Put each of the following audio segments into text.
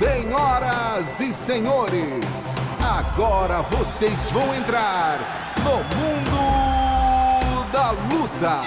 Senhoras e senhores, agora vocês vão entrar no mundo da luta.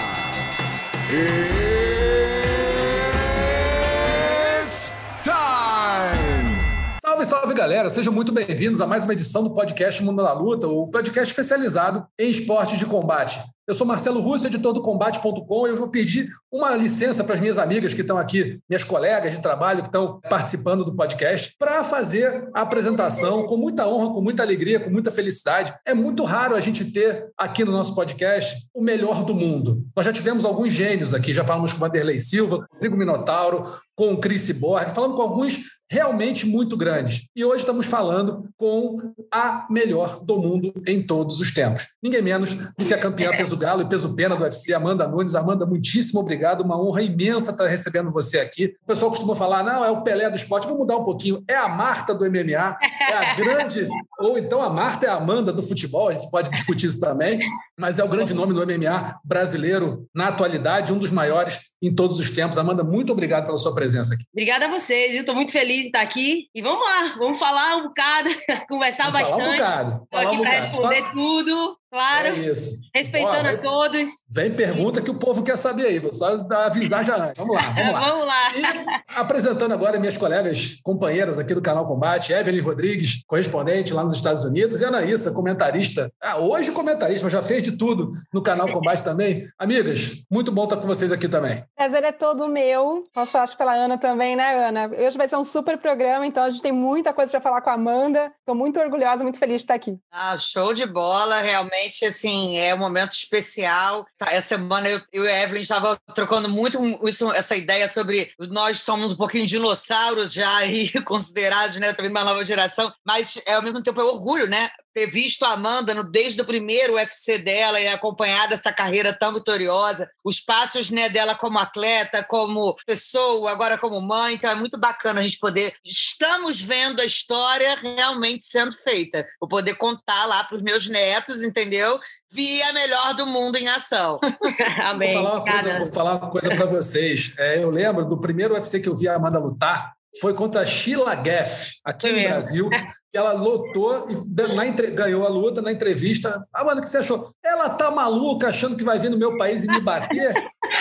It's time! Salve, salve galera! Sejam muito bem-vindos a mais uma edição do podcast Mundo da Luta, o podcast especializado em esportes de combate. Eu sou Marcelo Russo, editor do Combate.com, e eu vou pedir uma licença para as minhas amigas que estão aqui, minhas colegas de trabalho que estão participando do podcast, para fazer a apresentação com muita honra, com muita alegria, com muita felicidade. É muito raro a gente ter aqui no nosso podcast o melhor do mundo. Nós já tivemos alguns gênios aqui, já falamos com Vanderlei Silva, com o Rodrigo Minotauro, com o Chris Borg, falamos com alguns realmente muito grandes. E hoje estamos falando com a melhor do mundo em todos os tempos. Ninguém menos do que a campeã peso galo e peso pena do UFC, Amanda Nunes. Amanda, muitíssimo obrigado. Uma honra imensa estar recebendo você aqui. O pessoal costuma falar, não, é o Pelé do esporte. Vou mudar um pouquinho. É a Marta do MMA, é a grande... Ou então a Marta é a Amanda do futebol, a gente pode discutir isso também, mas é o grande nome do MMA brasileiro na atualidade, um dos maiores em todos os tempos. Amanda, muito obrigado pela sua presença aqui. Obrigada a vocês, eu estou muito feliz de estar aqui. E vamos lá, vamos falar um bocado, conversar vamos bastante. Falar um bocado. Estou aqui um para responder Só... tudo. Claro. É isso. Respeitando a todos. Vem pergunta que o povo quer saber aí. Vou só avisar já. Vamos lá, vamos lá. vamos lá. E apresentando agora minhas colegas, companheiras aqui do canal Combate, Evelyn Rodrigues, correspondente lá nos Estados Unidos, e Anaísa, comentarista. Ah, hoje comentarista, mas já fez de tudo no canal Combate também. Amigas, muito bom estar com vocês aqui também. Prazer é todo meu. Posso falar pela Ana também, né, Ana? Hoje vai ser um super programa, então a gente tem muita coisa para falar com a Amanda. Estou muito orgulhosa, muito feliz de estar aqui. Ah, show de bola, realmente realmente assim é um momento especial. Tá, essa semana eu, eu e a Evelyn estava trocando muito isso, essa ideia sobre nós somos um pouquinho dinossauros já aí considerados, né, também uma nova geração, mas é, ao mesmo tempo é orgulho, né? Ter visto a Amanda no, desde o primeiro UFC dela e acompanhado essa carreira tão vitoriosa, os passos né, dela como atleta, como pessoa, agora como mãe, então é muito bacana a gente poder. Estamos vendo a história realmente sendo feita. Vou poder contar lá para os meus netos, entendeu? Vi a melhor do mundo em ação. Amém. Vou falar uma coisa, vou falar uma coisa para vocês. É, eu lembro do primeiro UFC que eu vi a Amanda lutar, foi contra a Sheila Gaff, aqui no Brasil, que ela lotou e na entre... ganhou a luta na entrevista. Ah, mano, o que você achou? Ela tá maluca achando que vai vir no meu país e me bater?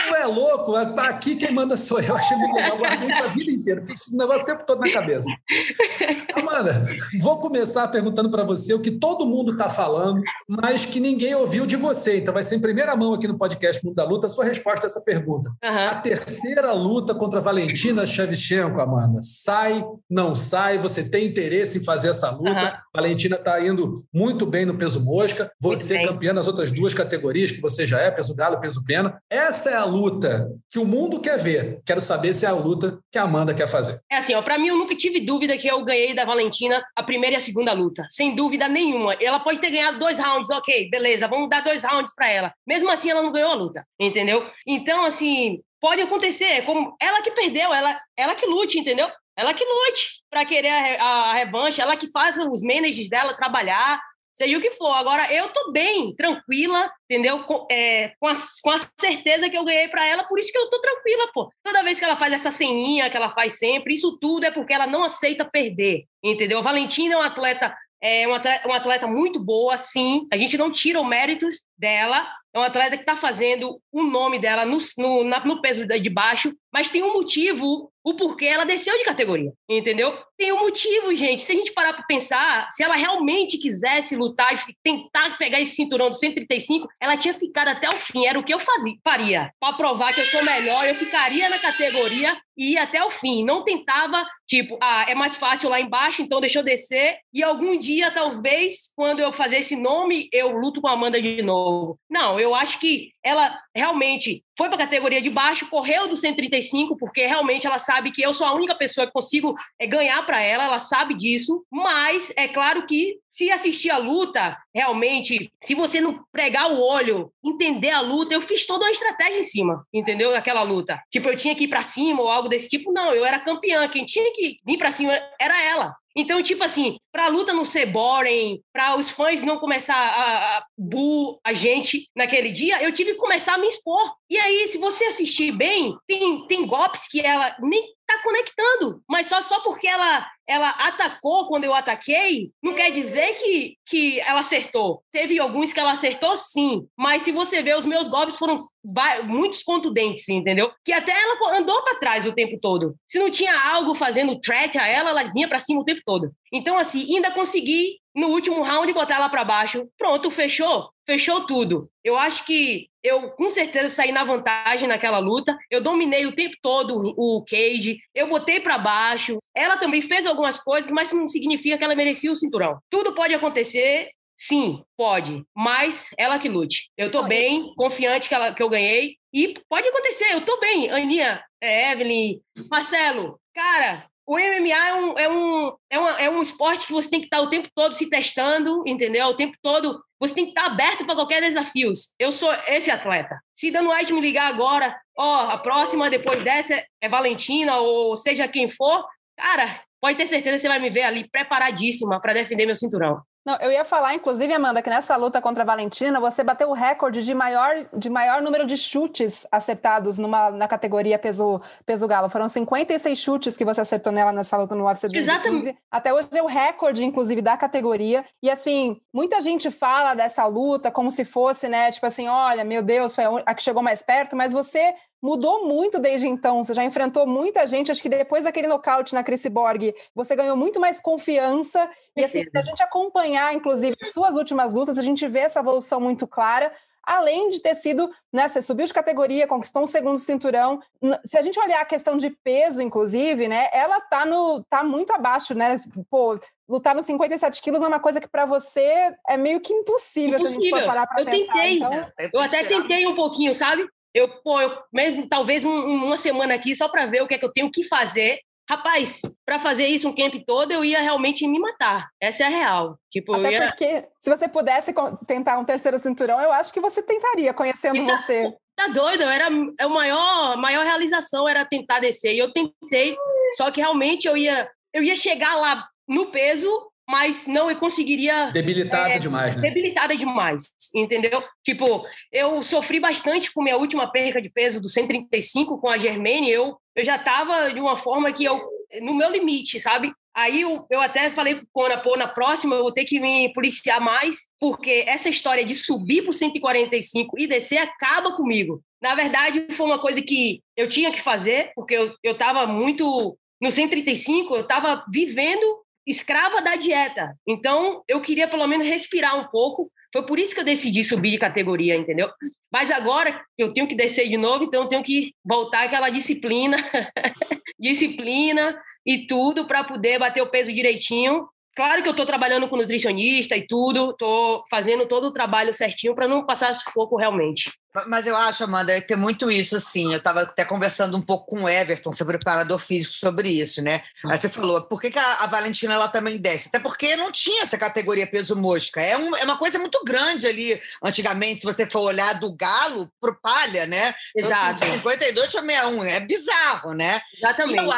Não é louco? Tá aqui quem manda sou eu. Achei muito legal. Guardei isso a vida inteira. Fiquei esse negócio o tempo todo na cabeça. Amanda, vou começar perguntando para você o que todo mundo está falando, mas que ninguém ouviu de você. Então vai ser em primeira mão aqui no podcast Mundo da Luta a sua resposta a essa pergunta. Uhum. A terceira luta contra a Valentina Shevchenko, Amanda. Sai, não sai? Você tem interesse em fazer essa essa luta. Uhum. Valentina está indo muito bem no peso mosca. Você campeã nas outras duas categorias que você já é, peso galo, peso pena. Essa é a luta que o mundo quer ver. Quero saber se é a luta que a Amanda quer fazer. É assim, para mim eu nunca tive dúvida que eu ganhei da Valentina a primeira e a segunda luta, sem dúvida nenhuma. Ela pode ter ganhado dois rounds, ok, beleza, vamos dar dois rounds para ela. Mesmo assim, ela não ganhou a luta, entendeu? Então, assim, pode acontecer, é como ela que perdeu, ela, ela que lute, entendeu? Ela que lute para querer a, a, revanche, ela que faz os managers dela trabalhar, seja o que for. Agora, eu tô bem, tranquila, entendeu? Com, é, com, a, com a certeza que eu ganhei para ela, por isso que eu tô tranquila, pô. Toda vez que ela faz essa ceninha que ela faz sempre, isso tudo é porque ela não aceita perder, entendeu? A Valentina é uma atleta, é uma atleta, uma atleta muito boa, sim. A gente não tira os méritos dela, é uma atleta que está fazendo o nome dela no, no, na, no peso de baixo, mas tem um motivo o porquê ela desceu de categoria, entendeu? Tem um motivo, gente. Se a gente parar para pensar, se ela realmente quisesse lutar e tentar pegar esse cinturão do 135, ela tinha ficado até o fim. Era o que eu fazia, faria. Para provar que eu sou melhor, eu ficaria na categoria e ia até o fim. Não tentava, tipo, ah, é mais fácil lá embaixo, então deixa eu descer. E algum dia, talvez, quando eu fazer esse nome, eu luto com a Amanda de novo. Não, eu acho que ela realmente foi para a categoria de baixo, correu do 135, porque realmente ela sabe que eu sou a única pessoa que consigo é, ganhar para ela, ela sabe disso, mas é claro que se assistir a luta, realmente, se você não pregar o olho, entender a luta, eu fiz toda uma estratégia em cima, entendeu? Daquela luta. Tipo, eu tinha que ir para cima ou algo desse tipo, não, eu era campeã, quem tinha que vir para cima era ela. Então, tipo assim, para a luta não ser boring, para os fãs não começar a, a bu a gente naquele dia, eu tive que começar a me expor. E aí, se você assistir bem, tem, tem golpes que ela nem tá conectando, mas só, só porque ela ela atacou quando eu ataquei, não quer dizer que, que ela acertou. Teve alguns que ela acertou sim, mas se você ver, os meus golpes foram muitos contundentes, entendeu? Que até ela andou para trás o tempo todo. Se não tinha algo fazendo threat a ela, ela vinha para cima o tempo todo. Então, assim, ainda consegui no último round botar ela para baixo. Pronto, fechou. Fechou tudo. Eu acho que eu com certeza saí na vantagem naquela luta. Eu dominei o tempo todo o cage, eu botei para baixo. Ela também fez algumas coisas, mas isso não significa que ela merecia o cinturão. Tudo pode acontecer. Sim, pode, mas ela que lute. Eu tô bem, confiante que, ela, que eu ganhei. E pode acontecer, eu tô bem. Aninha, é, Evelyn, Marcelo, cara, o MMA é um, é, um, é, uma, é um esporte que você tem que estar o tempo todo se testando, entendeu? O tempo todo você tem que estar aberto para qualquer desafio. Eu sou esse atleta. Se Dan White me ligar agora, ó, a próxima depois dessa é Valentina ou seja quem for, cara, pode ter certeza que você vai me ver ali preparadíssima para defender meu cinturão. Não, eu ia falar, inclusive, Amanda, que nessa luta contra a Valentina, você bateu o recorde de maior, de maior número de chutes acertados numa, na categoria peso, peso galo. Foram 56 chutes que você acertou nela nessa luta no UFC 2015. Exatamente. Até hoje é o recorde, inclusive, da categoria. E, assim, muita gente fala dessa luta como se fosse, né, tipo assim, olha, meu Deus, foi a que chegou mais perto, mas você mudou muito desde então. Você já enfrentou muita gente. Acho que depois daquele nocaute na Chris Borg, você ganhou muito mais confiança. E assim, a gente acompanhar, inclusive, suas últimas lutas, a gente vê essa evolução muito clara. Além de ter sido, né, você subiu de categoria, conquistou um segundo cinturão. Se a gente olhar a questão de peso, inclusive, né, ela tá no tá muito abaixo, né? Pô, lutar nos 57 quilos é uma coisa que para você é meio que impossível, impossível. se a gente for parar para pensar. Tentei. Então... Eu até tentei um pouquinho, sabe? Eu, pô, eu mesmo talvez um, uma semana aqui só para ver o que é que eu tenho que fazer. Rapaz, para fazer isso um camp todo, eu ia realmente me matar. Essa é a real. Tipo, Até ia... porque se você pudesse tentar um terceiro cinturão, eu acho que você tentaria, conhecendo tá, você. Tá doido? Era a maior, maior realização era tentar descer. E eu tentei, só que realmente eu ia, eu ia chegar lá no peso mas não eu conseguiria. Debilitada é, demais, né? Debilitada demais, entendeu? Tipo, eu sofri bastante com minha última perca de peso do 135 com a Germaine, eu, eu já estava de uma forma que eu. no meu limite, sabe? Aí eu, eu até falei com o Kona, pô, na próxima eu vou ter que me policiar mais, porque essa história de subir para 145 e descer acaba comigo. Na verdade, foi uma coisa que eu tinha que fazer, porque eu, eu tava muito. No 135, eu estava vivendo escrava da dieta. Então, eu queria pelo menos respirar um pouco. Foi por isso que eu decidi subir de categoria, entendeu? Mas agora eu tenho que descer de novo, então eu tenho que voltar aquela disciplina, disciplina e tudo para poder bater o peso direitinho Claro que eu estou trabalhando com nutricionista e tudo, estou fazendo todo o trabalho certinho para não passar sufoco realmente. Mas eu acho, Amanda, tem muito isso, assim. Eu estava até conversando um pouco com o Everton, seu preparador físico, sobre isso, né? Aí você falou, por que, que a, a, Valentina ela também desce? Até porque não tinha essa categoria peso mosca. É, um, é uma coisa muito grande ali, antigamente, se você for olhar do galo pro palha, né? Exato. Então, assim, 52 para 61, é bizarro, né? Exatamente. E eu,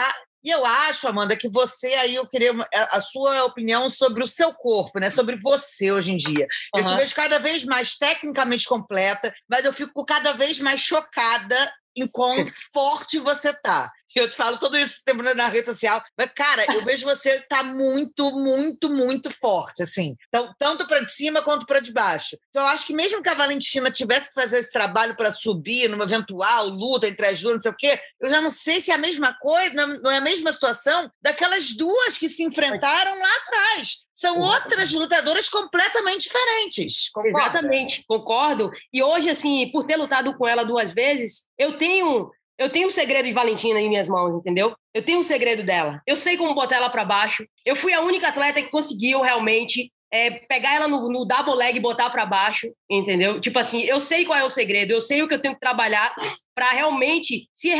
e eu acho, Amanda, que você aí, eu queria a, sua opinião sobre o seu corpo, né? Sobre você hoje em dia. Uhum. Eu te vejo cada vez mais tecnicamente completa, mas eu fico cada vez mais chocada em quão forte você tá. Eu te falo todo tempo na rede social. Mas, cara, eu vejo você tá muito, muito, muito forte, assim. Então, tanto para de cima quanto para de baixo. Então, eu acho que mesmo que a Valentina tivesse que fazer esse trabalho para subir numa eventual luta entre as duas, não sei o quê, eu já não sei se é a mesma coisa, não é a mesma situação daquelas duas que se enfrentaram lá atrás. São outras lutadoras completamente diferentes. Concorda? Exatamente, concordo. E hoje, assim, por ter lutado com ela duas vezes, eu tenho eu tenho o um segredo de Valentina em minhas mãos, entendeu? Eu tenho um segredo dela. Eu sei como botar ela para baixo. Eu fui a única atleta que conseguiu realmente é, pegar ela no, no double leg e botar para baixo, entendeu? Tipo assim, eu sei qual é o segredo, eu sei o que eu tenho que trabalhar para realmente, se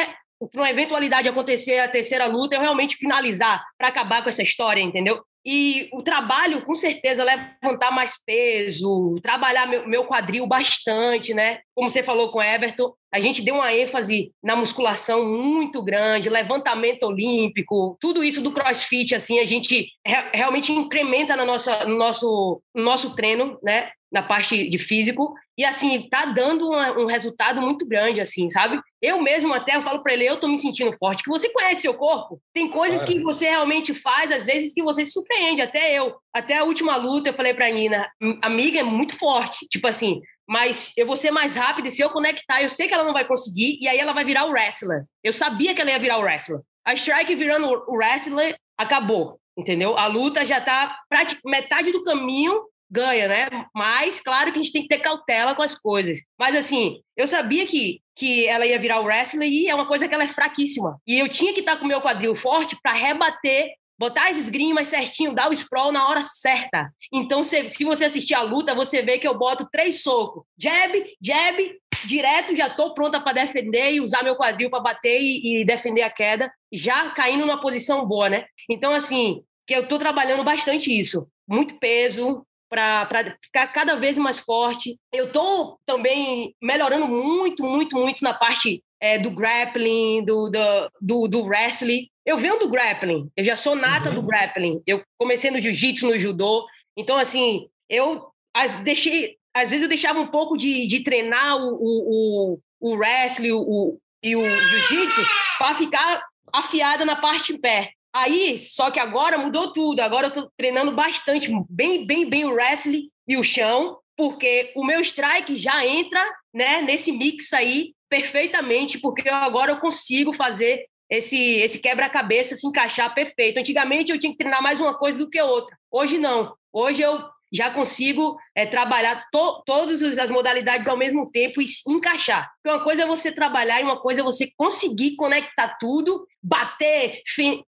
por uma eventualidade acontecer a terceira luta, eu realmente finalizar para acabar com essa história, entendeu? E o trabalho, com certeza, levantar mais peso, trabalhar meu, quadril bastante, né? Como você falou com o Everton, a gente deu uma ênfase na musculação muito grande, levantamento olímpico, tudo isso do crossfit, assim, a gente re realmente incrementa na nossa, no, nosso, no nosso treino, né? Na parte de físico. E, assim, tá dando uma, um resultado muito grande, assim, sabe? Eu mesmo até eu falo para ele, eu tô me sentindo forte, que você conhece seu corpo. Tem coisas claro. que você realmente faz, às vezes, que você se surpreende. Até eu. Até a última luta, eu falei pra Nina, amiga, é muito forte. Tipo assim, mas eu vou ser mais rápida e se eu conectar, eu sei que ela não vai conseguir, e aí ela vai virar o wrestler. Eu sabia que ela ia virar o wrestler. A Strike virando o wrestler, acabou, entendeu? A luta já tá metade do caminho ganha, né? Mas, claro que a gente tem que ter cautela com as coisas. Mas, assim, eu sabia que, que ela ia virar o wrestler e é uma coisa que ela é fraquíssima. E eu tinha que estar com o meu quadril forte para rebater botar as esgrimas certinho, dar o sprawl na hora certa. Então, se, se você assistir a luta, você vê que eu boto três socos. Jab, jab, direto, já estou pronta para defender e usar meu quadril para bater e, e, defender a queda, já caindo numa posição boa, né? Então, assim, que eu estou trabalhando bastante isso. Muito peso, para ficar cada vez mais forte. Eu estou também melhorando muito, muito, muito na parte é, do grappling, do, do, do, do, wrestling. Eu venho do grappling, eu já sou nata uhum. do grappling. Eu comecei no jiu-jitsu, no judô. Então, assim, eu as, deixei. Às vezes eu deixava um pouco de, de treinar o, o, o, wrestling o, e o jiu-jitsu para ficar afiada na parte em pé. Aí, só que agora mudou tudo. Agora eu tô treinando bastante, bem, bem, bem o wrestling e o chão, porque o meu strike já entra, né, nesse mix aí perfeitamente, porque agora eu consigo fazer esse, esse quebra-cabeça se encaixar perfeito. Antigamente eu tinha que treinar mais uma coisa do que outra. Hoje não. Hoje eu já consigo é, trabalhar to, todas as modalidades ao mesmo tempo e encaixar. Porque uma coisa é você trabalhar e uma coisa é você conseguir conectar tudo, bater,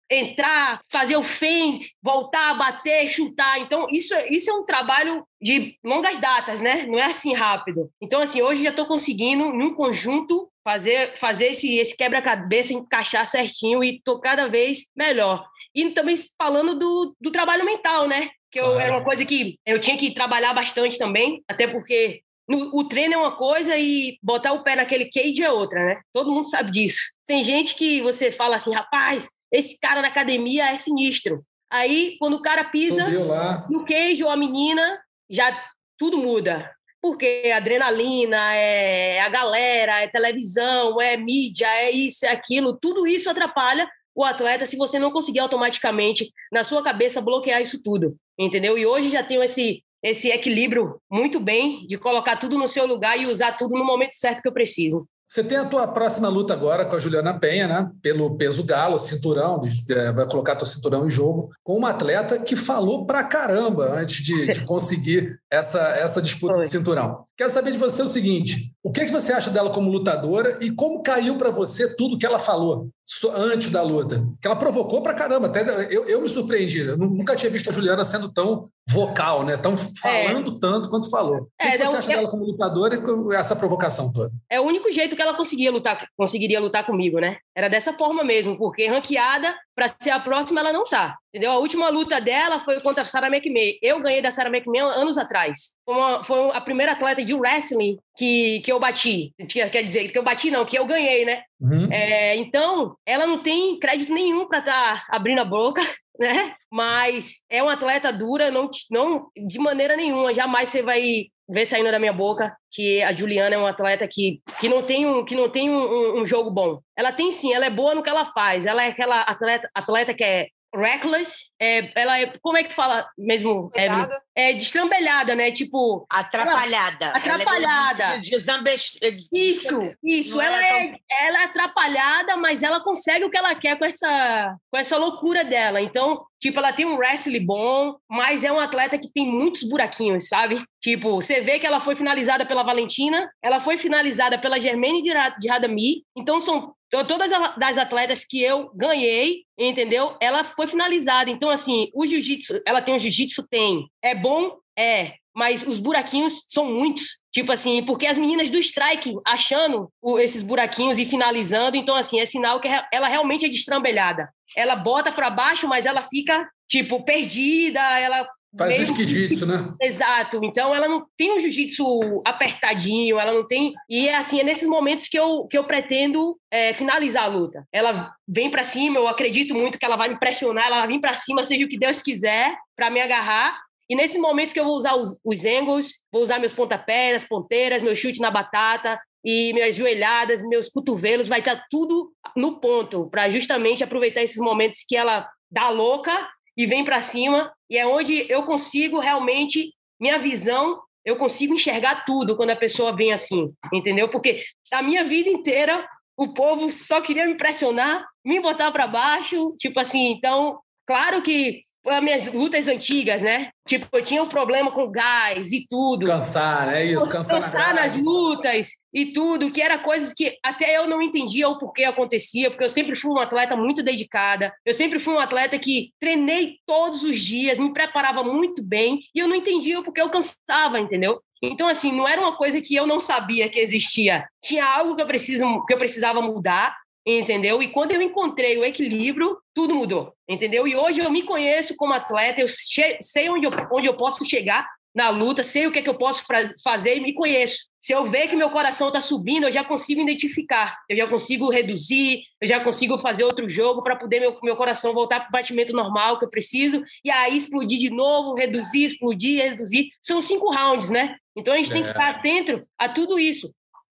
entrar, fazer o feint, voltar, bater, chutar. Então, isso, isso é um trabalho de longas datas, né? Não é assim rápido. Então, assim, hoje já estou conseguindo, num conjunto, fazer, fazer esse, esse quebra-cabeça encaixar certinho e tô cada vez melhor. E também falando do, do trabalho mental, né? Que eu, era uma coisa que eu tinha que trabalhar bastante também, até porque no, o treino é uma coisa e botar o pé naquele cage é outra, né? Todo mundo sabe disso. Tem gente que você fala assim, rapaz, esse cara na academia é sinistro. Aí, quando o cara pisa no cage ou a menina, já tudo muda. Porque adrenalina, é a galera, é televisão, é mídia, é isso, é aquilo, tudo isso atrapalha o atleta se você não conseguir automaticamente, na sua cabeça, bloquear isso tudo, entendeu? E hoje já tenho esse, esse equilíbrio muito bem de colocar tudo no seu lugar e usar tudo no momento certo que eu preciso. Você tem a tua próxima luta agora com a Juliana Penha, né? Pelo peso galo, cinturão, é, vai colocar teu cinturão em jogo, com uma atleta que falou pra caramba antes de, de conseguir essa, essa disputa Foi. de cinturão. Quero saber de você o seguinte: o que, é que você acha dela como lutadora e como caiu para você tudo que ela falou antes da luta? Que ela provocou pra caramba. Até eu, eu me surpreendi. Eu nunca tinha visto a Juliana sendo tão vocal, né? Tão falando é. tanto quanto falou. O que, é, que você acha dela como lutadora e com essa provocação toda? É o único jeito que ela conseguia lutar, conseguiria lutar comigo, né? Era dessa forma mesmo, porque ranqueada para ser a próxima ela não tá. Entendeu? A última luta dela foi contra a Sarah McMahon. Eu ganhei da Sarah McMahon anos atrás. Foi, uma, foi a primeira atleta de wrestling que, que eu bati. Quer dizer, que eu bati não, que eu ganhei, né? Uhum. É, então, ela não tem crédito nenhum para estar tá abrindo a boca, né? Mas é uma atleta dura, não, não de maneira nenhuma. Jamais você vai ver saindo da minha boca que a Juliana é uma atleta que, que não tem, um, que não tem um, um, jogo bom. Ela tem sim, ela é boa no que ela faz. Ela é aquela atleta, atleta que é reckless, é, ela é, como é que fala mesmo? É, é destrambelhada, né? Tipo. Atrapalhada. Ela, atrapalhada. É desambe... Isso, isso. ela, é, tão... ela é atrapalhada, mas ela consegue o que ela quer com essa, com essa loucura dela. Então, tipo, ela tem um wrestling bom, mas é um atleta que tem muitos buraquinhos, sabe? Tipo, você vê que ela foi finalizada pela Valentina, ela foi finalizada pela Germaine de Radami. Então, são todas as atletas que eu ganhei, entendeu? Ela foi finalizada. Então, assim, o jiu-jitsu, ela tem o jiu-jitsu, tem. É bom? É. Mas os buraquinhos são muitos. Tipo assim, porque as meninas do strike achando esses buraquinhos e finalizando, então assim, é sinal que ela realmente é destrambelhada. Ela bota para baixo, mas ela fica tipo, perdida, ela Faz o jiu-jitsu, né? Exato. Então ela não tem um jiu-jitsu apertadinho, ela não tem. E é assim, é nesses momentos que eu, que eu pretendo é, finalizar a luta. Ela vem para cima, eu acredito muito que ela vai me pressionar, ela vai vir para cima, seja o que Deus quiser, para me agarrar. E nesses momentos que eu vou usar os, os angles, vou usar meus pontapés, as ponteiras, meu chute na batata, e minhas joelhadas, meus cotovelos, vai estar tudo no ponto, para justamente aproveitar esses momentos que ela dá louca e vem para cima, e é onde eu consigo realmente, minha visão, eu consigo enxergar tudo quando a pessoa vem assim, entendeu? Porque a minha vida inteira o povo só queria me pressionar, me botar para baixo, tipo assim, então, claro que as minhas lutas antigas, né? Tipo, eu tinha um problema com gás e tudo. Cansar, é isso, cansar, cansar na nas lutas e tudo, que era coisas que até eu não entendia o porquê acontecia, porque eu sempre fui uma atleta muito dedicada, eu sempre fui um atleta que treinei todos os dias, me preparava muito bem, e eu não entendia o porquê eu cansava, entendeu? Então, assim, não era uma coisa que eu não sabia que existia. Tinha algo que eu, preciso, que eu precisava mudar, entendeu? E quando eu encontrei o equilíbrio, tudo mudou, entendeu? E hoje eu me conheço como atleta, eu sei onde eu, onde eu posso chegar na luta, sei o que é que eu posso fazer e me conheço. Se eu ver que meu coração está subindo, eu já consigo identificar, eu já consigo reduzir, eu já consigo fazer outro jogo para poder meu, meu coração voltar para o batimento normal que eu preciso, e aí explodir de novo, reduzir, explodir, reduzir. São cinco rounds, né? Então a gente é. tem que estar atento a tudo isso.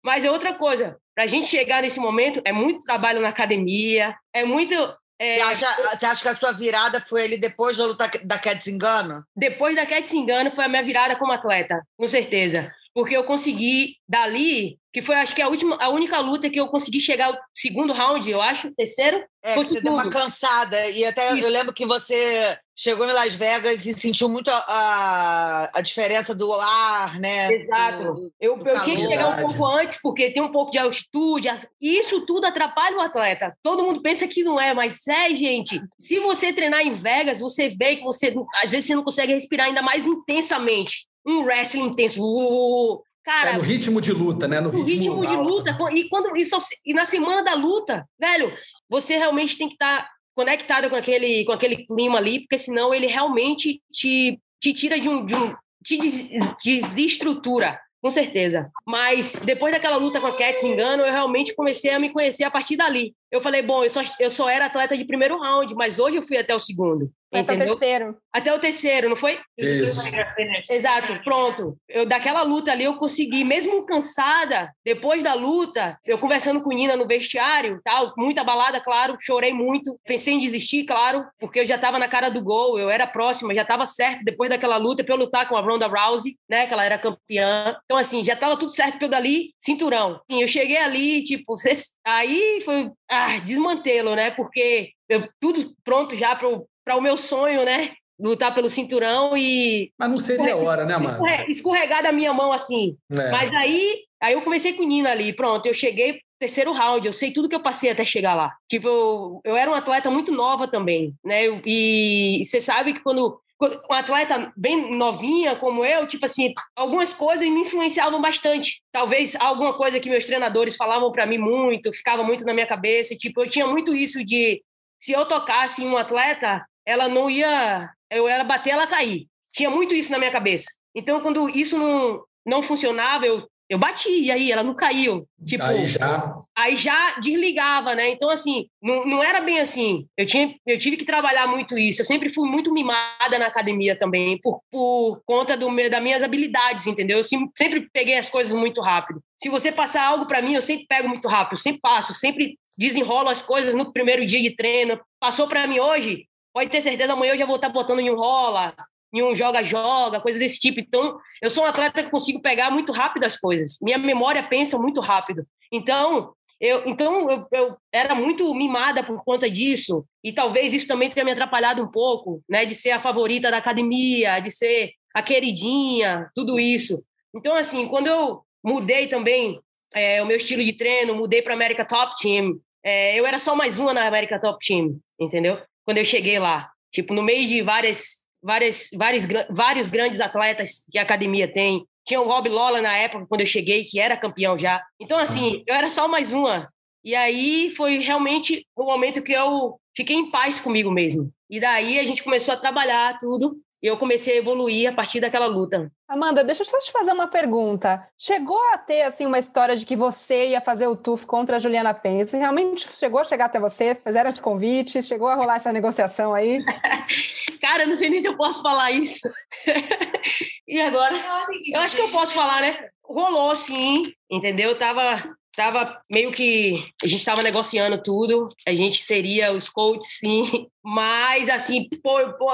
Mas é outra coisa, para a gente chegar nesse momento, é muito trabalho na academia, é muito. É... Você, acha, você acha que a sua virada foi ali depois da luta da Cat Engano? Depois da Cat Engano foi a minha virada como atleta, com certeza. Porque eu consegui, dali, que foi acho que a última, a única luta que eu consegui chegar ao segundo round, eu acho, terceiro. É, você deu uma cansada. E até Isso. eu lembro que você chegou em Las Vegas e sentiu muito a, a, a diferença do ar, né? Exato. Do, do eu, eu tinha que chegar um pouco antes, porque tem um pouco de altitude. E isso tudo atrapalha o atleta. Todo mundo pensa que não é, mas é, gente. Se você treinar em Vegas, você vê que você, às vezes, você não consegue respirar ainda mais intensamente. Um wrestling intenso. Uh, Cara, é no ritmo de luta, né? No, no ritmo, ritmo de luta. E quando isso e na semana da luta, velho, você realmente tem que estar tá conectado com aquele, com aquele clima ali, porque senão ele realmente te, te tira de um, de um te desestrutura com certeza. Mas depois daquela luta com a Cat Engano, eu realmente comecei a me conhecer a partir dali. Eu falei, bom, eu só, eu só era atleta de primeiro round, mas hoje eu fui até o segundo. Até entendeu? o terceiro. Até o terceiro, não foi? Isso. Exato, pronto. Eu, daquela luta ali eu consegui, mesmo cansada, depois da luta, eu conversando com Nina no vestiário, tal, muita balada, claro, chorei muito, pensei em desistir, claro, porque eu já estava na cara do gol, eu era próxima, já estava certo depois daquela luta para eu lutar com a Ronda Rousey, né, que ela era campeã. Então assim, já estava tudo certo para eu dali, cinturão. Sim, eu cheguei ali, tipo, aí foi ah, desmantê-lo, né? Porque eu, tudo pronto já para o meu sonho, né? Lutar pelo cinturão e. Mas não seria a hora, né, mano? Escorregar da minha mão assim. É. Mas aí, aí eu conversei com o Nina ali, pronto, eu cheguei terceiro round, eu sei tudo que eu passei até chegar lá. Tipo, eu, eu era uma atleta muito nova também, né? E você sabe que quando uma atleta bem novinha como eu, tipo assim, algumas coisas me influenciavam bastante. Talvez alguma coisa que meus treinadores falavam para mim muito, ficava muito na minha cabeça. Tipo, eu tinha muito isso de se eu tocasse em um atleta, ela não ia, eu era bater, ela cair. Tinha muito isso na minha cabeça. Então, quando isso não, não funcionava, eu eu bati, e aí ela não caiu. Tipo, aí já. Aí já desligava, né? Então, assim, não, não era bem assim. Eu, tinha, eu tive que trabalhar muito isso. Eu sempre fui muito mimada na academia também, por, por conta do das minhas habilidades, entendeu? Eu sempre peguei as coisas muito rápido. Se você passar algo para mim, eu sempre pego muito rápido, sempre passo, sempre desenrolo as coisas no primeiro dia de treino. Passou para mim hoje, pode ter certeza, amanhã eu já vou estar tá botando em rola, em um joga-joga, coisa desse tipo. Então, eu sou um atleta que consigo pegar muito rápido as coisas. Minha memória pensa muito rápido. Então, eu, então eu, eu, era muito mimada por conta disso. E talvez isso também tenha me atrapalhado um pouco, né? De ser a favorita da academia, de ser a queridinha, tudo isso. Então, assim, quando eu mudei também é, o meu estilo de treino, mudei para América Top Team, é, eu era só mais uma na América Top Team, entendeu? Quando eu cheguei lá. Tipo, no meio de várias várias, vários, vários grandes atletas que a academia tem. Tinha o Rob Lola na época, quando eu cheguei, que era campeão já. Então, assim, eu era só mais uma. E aí foi realmente o momento que eu fiquei em paz comigo mesmo. E daí a gente começou a trabalhar tudo e eu comecei a evoluir a partir daquela luta. Amanda, deixa eu só te fazer uma pergunta. Chegou a ter assim uma história de que você ia fazer o TUF contra a Juliana Penha? Isso realmente chegou a chegar até você? Fizeram esse convite? Chegou a rolar essa negociação aí? Cara, eu não sei nem se eu posso falar isso. e agora? Eu acho que eu posso falar, né? Rolou sim, entendeu? Eu tava tava meio que a gente tava negociando tudo, a gente seria os coaches sim, mas assim, pô, pô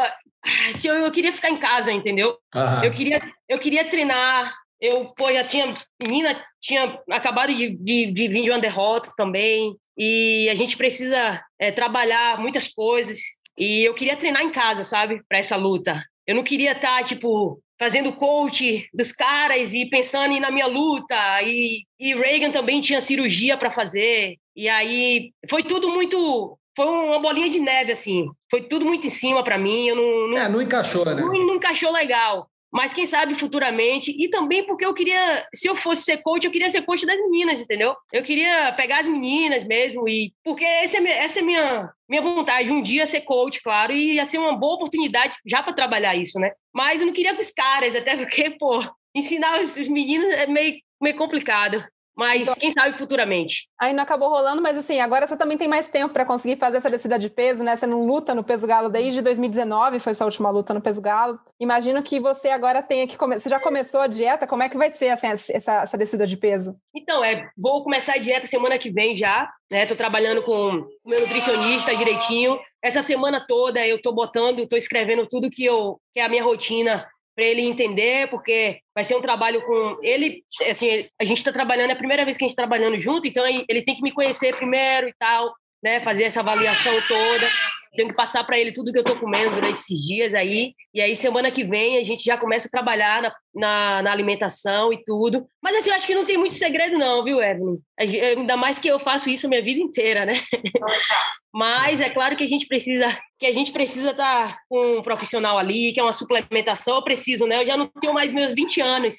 eu, eu queria ficar em casa, entendeu? Uhum. Eu queria eu queria treinar, eu pô, já tinha menina tinha acabado de, de, de vir de uma derrota também, e a gente precisa é, trabalhar muitas coisas, e eu queria treinar em casa, sabe, para essa luta. Eu não queria estar, tá, tipo, fazendo coach dos caras e pensando na minha luta. E, e Reagan também tinha cirurgia para fazer. E aí foi tudo muito. Foi uma bolinha de neve, assim. Foi tudo muito em cima para mim. Eu não, não, é, não encaixou, né? Não, não encaixou legal mas quem sabe futuramente, e também porque eu queria, se eu fosse ser coach, eu queria ser coach das meninas, entendeu? Eu queria pegar as meninas mesmo, e porque essa é, essa é minha, minha vontade, um dia ser coach, claro, e ia ser uma boa oportunidade já para trabalhar isso, né? Mas eu não queria com os caras, até porque, pô, ensinar os meninos é meio, meio complicado. Mas então, quem sabe futuramente. Aí não acabou rolando, mas assim, agora você também tem mais tempo para conseguir fazer essa descida de peso, né? Você não luta no peso galo desde 2019, foi sua última luta no peso galo. Imagino que você agora tenha que começar. Você já começou a dieta? Como é que vai ser assim, essa, essa descida de peso? Então, é, vou começar a dieta semana que vem já, né? Tô trabalhando com o meu nutricionista direitinho. Essa semana toda eu tô botando, tô escrevendo tudo que eu que é a minha rotina para ele entender, porque vai ser um trabalho com ele, assim, a gente está trabalhando, é a primeira vez que a gente está trabalhando junto, então ele tem que me conhecer primeiro e tal, né, fazer essa avaliação toda. Tenho que passar para ele tudo que eu estou comendo durante esses dias aí. E aí, semana que vem, a gente já começa a trabalhar na, na, na alimentação e tudo. Mas assim, eu acho que não tem muito segredo, não, viu, Evelyn? Ainda mais que eu faço isso a minha vida inteira, né? Mas é claro que a gente precisa que a gente precisa estar tá com um profissional ali, que é uma suplementação, eu preciso, né? Eu já não tenho mais meus 20 anos.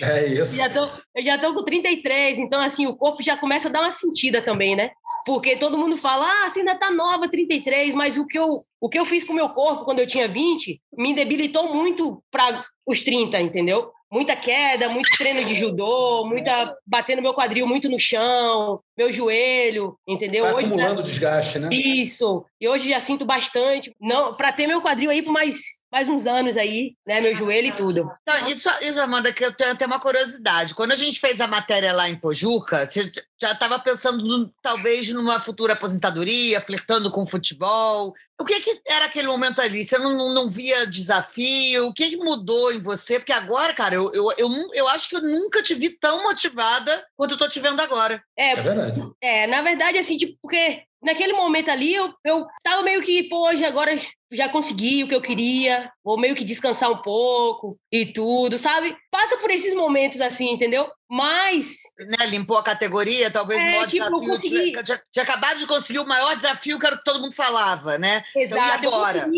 É isso. já tô, eu já tô com 33, então assim, o corpo já começa a dar uma sentida também, né? Porque todo mundo fala, ah, você ainda tá nova, 33, mas o que eu, o que eu fiz com o meu corpo quando eu tinha 20 me debilitou muito para os 30, entendeu? Muita queda, muito treino de judô, muita batendo meu quadril muito no chão, meu joelho, entendeu? Tá hoje, acumulando desgaste, né? Isso. E hoje já sinto bastante. Não, para ter meu quadril aí por mais mais uns anos aí, né? Meu joelho e tudo. Então, isso, isso, Amanda, que eu tenho até uma curiosidade. Quando a gente fez a matéria lá em Pojuca, você já estava pensando talvez numa futura aposentadoria, flertando com futebol. O que, que era aquele momento ali? Você não, não, não via desafio? O que, que, mudou em você? Porque agora, cara, eu, eu, eu, eu acho que eu nunca te vi tão motivada quanto eu tô te vendo agora. É, é verdade. É, na verdade, assim, tipo, porque naquele momento ali, eu, eu tava meio que, pô, hoje agora já consegui o que eu queria, vou meio que descansar um pouco e tudo, sabe? Passa por esses momentos assim, entendeu? Mas. Né, limpou a categoria, talvez é, o maior tipo, desafio. Consegui... Tinha, tinha, tinha, acabado de conseguir o maior desafio que era o que todo mundo falava, né? Exato. Então, agora?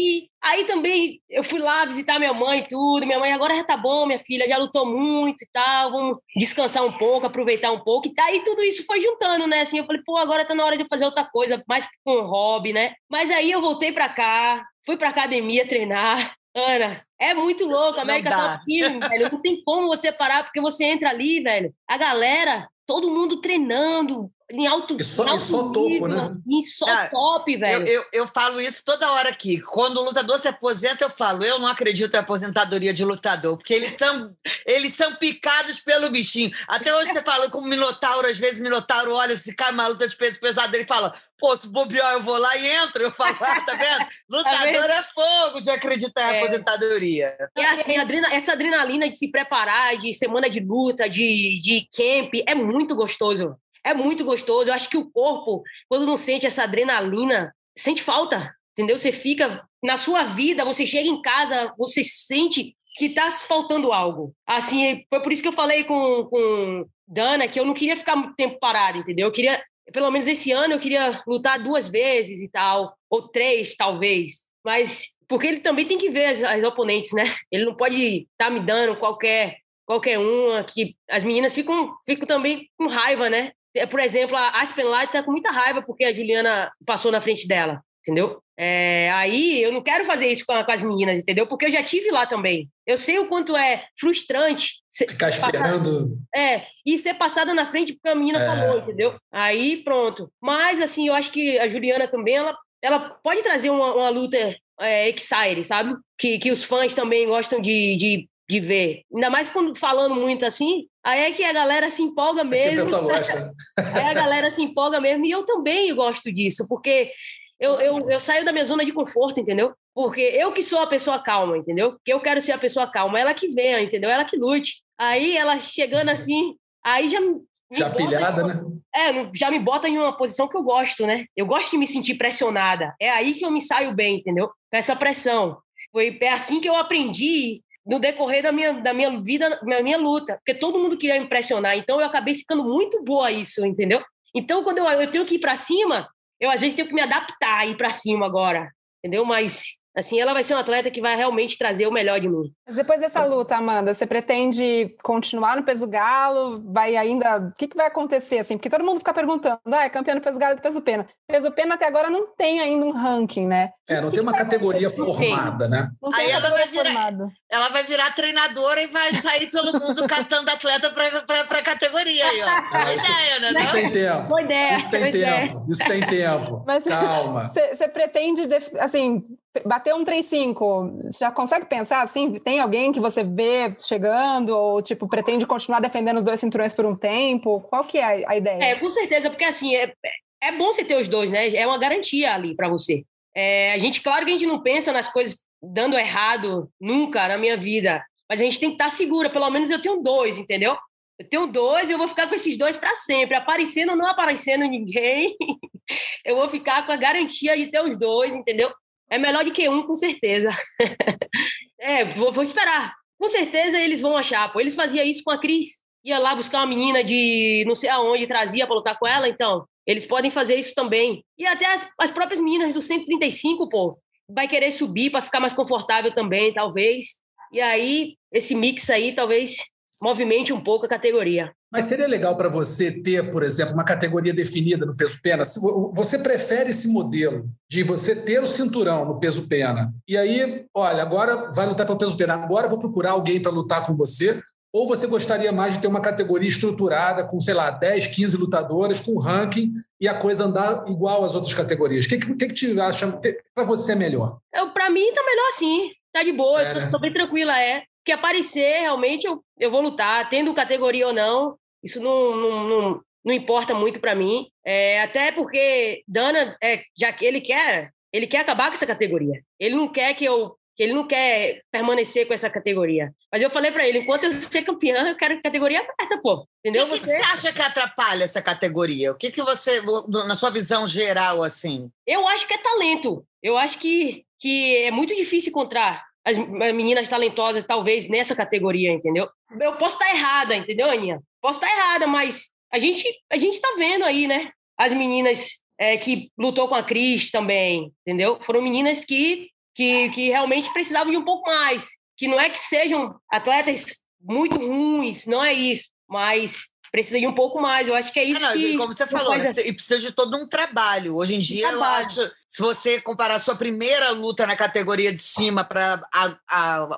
Aí também eu fui lá visitar minha mãe e tudo. Minha mãe agora já tá bom, minha filha já lutou muito e tal. Vamos descansar um pouco, aproveitar um pouco. E aí tudo isso foi juntando, né? Assim, eu falei, pô, agora tá na hora de fazer outra coisa, mais com um hobby, né? Mas aí eu voltei pra cá, fui pra academia treinar. Ana, é muito louco, a América Top Team, velho. Não tem como você parar, porque você entra ali, velho. A galera, todo mundo treinando, em alto, e só, em alto e só nível, topo, né? E só ah, top, velho. Eu, eu, eu, falo isso toda hora aqui. Quando o lutador se aposenta, eu falo, eu não acredito em aposentadoria de lutador, porque eles são, eles são picados pelo bichinho. Até hoje você fala com o Minotauro, às vezes o Minotauro olha, se cai uma luta de peso pesado, ele fala, pô, se bobear eu vou lá e entro. Eu falo, ah, tá vendo? Lutador é fogo de acreditar em é. aposentadoria. É assim, adrena, essa adrenalina de se preparar, de semana de luta, de, de camp, é muito gostoso. É muito gostoso. Eu acho que o corpo, quando não sente essa adrenalina, sente falta, entendeu? Você fica na sua vida, você chega em casa, você sente que está faltando algo. Assim, foi por isso que eu falei com, com Dana que eu não queria ficar muito tempo parado, entendeu? Eu queria, pelo menos esse ano, eu queria lutar duas vezes e tal, ou três, talvez. Mas porque ele também tem que ver as, as oponentes, né? Ele não pode estar tá me dando qualquer qualquer uma que as meninas ficam ficam também com raiva, né? É, por exemplo, a Aspen Light está com muita raiva porque a Juliana passou na frente dela. entendeu? É, aí eu não quero fazer isso com, com, as meninas, entendeu? Porque eu já tive lá também. Eu sei o quanto é frustrante. Ficar esperando. é, e ser passada na frente porque a menina é. falou, entendeu? Aí pronto. Mas, assim, eu acho que a Juliana também, ela, ela pode trazer uma, uma luta é, exciting, sabe? Que, que os fãs também gostam de, de, de ver. Ainda mais quando falando muito assim, aí é que a galera se empolga mesmo. É que o pessoal gosta. aí a galera se empolga mesmo. E eu também gosto disso, porque eu, eu, eu saio da minha zona de conforto, entendeu? Porque eu que sou a pessoa calma, entendeu? Que eu quero ser a pessoa calma, ela que venha, entendeu? Ela que lute. Aí ela chegando assim, aí já já pilhada, né? É, já me bota em uma posição que eu gosto, né? Eu gosto de me sentir pressionada. É aí que eu me saio bem, entendeu? Com essa pressão. Foi é assim que eu aprendi no decorrer da minha, da minha vida, da minha luta. Porque todo mundo queria impressionar. Então eu acabei ficando muito boa isso, entendeu? Então quando eu, eu tenho que ir para cima, eu às vezes tenho que me adaptar a ir para cima agora, entendeu? Mas Assim, ela vai ser um atleta que vai realmente trazer o melhor de mim. Mas depois dessa luta, Amanda, você pretende continuar no peso galo? Vai ainda. O que, que vai acontecer? Assim? Porque todo mundo fica perguntando: ah, é campeã do peso galo e do peso pena. Peso pena até agora não tem ainda um ranking, né? É, não que tem uma categoria formada, né? Não tem Aí ela vai, virar, ela vai virar treinadora e vai sair pelo mundo catando atleta para a categoria aí, ó. Boa ideia, né? Isso tem tempo. Boa ideia. Isso tem tempo. Isso tem tempo. Mas, Calma. Você pretende, assim, bater um 3-5, já consegue pensar assim? Tem alguém que você vê chegando ou tipo pretende continuar defendendo os dois cinturões por um tempo? Qual que é a, ideia? É, com certeza, porque assim é, é bom você ter os dois, né? É uma garantia ali para você. É, a gente, claro que a gente não pensa nas coisas dando errado nunca na minha vida, mas a gente tem que estar segura. Pelo menos eu tenho dois, entendeu? Eu tenho dois e eu vou ficar com esses dois para sempre, aparecendo ou não aparecendo ninguém. eu vou ficar com a garantia de ter os dois, entendeu? É melhor do que um, com certeza. é, vou, vou, esperar. Com certeza eles vão achar. Pô. Eles faziam isso com a Cris. Ia lá buscar uma menina de não sei aonde, trazia para lutar com ela. Então, eles podem fazer isso também. E até as, as próprias meninas do 135, pô, vai querer subir para ficar mais confortável também, talvez. E aí, esse mix aí, talvez movimente um pouco a categoria. Mas seria legal para você ter, por exemplo, uma categoria definida no peso pena? Você prefere esse modelo de você ter o cinturão no peso pena e aí, olha, agora vai lutar pelo peso pena, agora vou procurar alguém para lutar com você? Ou você gostaria mais de ter uma categoria estruturada com, sei lá, 10, 15 lutadoras, com ranking e a coisa andar igual às outras categorias? O que, que, que te acha para você é melhor? Para mim, tá melhor assim. Tá de boa, é, né? tô bem tranquila, é que aparecer, realmente eu, eu vou lutar, tendo categoria ou não, isso não, não, não, não importa muito para mim. É, até porque Dana, é, já que ele quer, ele quer acabar com essa categoria. Ele não quer que eu que ele não quer permanecer com essa categoria. Mas eu falei para ele, enquanto eu ser campeã, eu quero categoria aberta, pô. Entendeu? O que, que, você... que, você acha que atrapalha essa categoria? O que, que você, na sua visão geral, assim? Eu acho que é talento. Eu acho que, que é muito difícil encontrar as meninas talentosas, talvez, nessa categoria, entendeu? Eu posso estar errada, entendeu, Aninha? Posso estar errada, mas a gente, a gente tá vendo aí, né? As meninas é, que lutou com a Cris também, entendeu? Foram meninas que, que, que realmente precisavam de um pouco mais. Que não é que sejam atletas muito ruins, não é isso. Mas precisa ir um pouco mais. Eu acho que é isso ah, não, que. Como você falou, né? e precisa de todo um trabalho. Hoje em dia, eu acho, se você comparar a sua primeira luta na categoria de cima para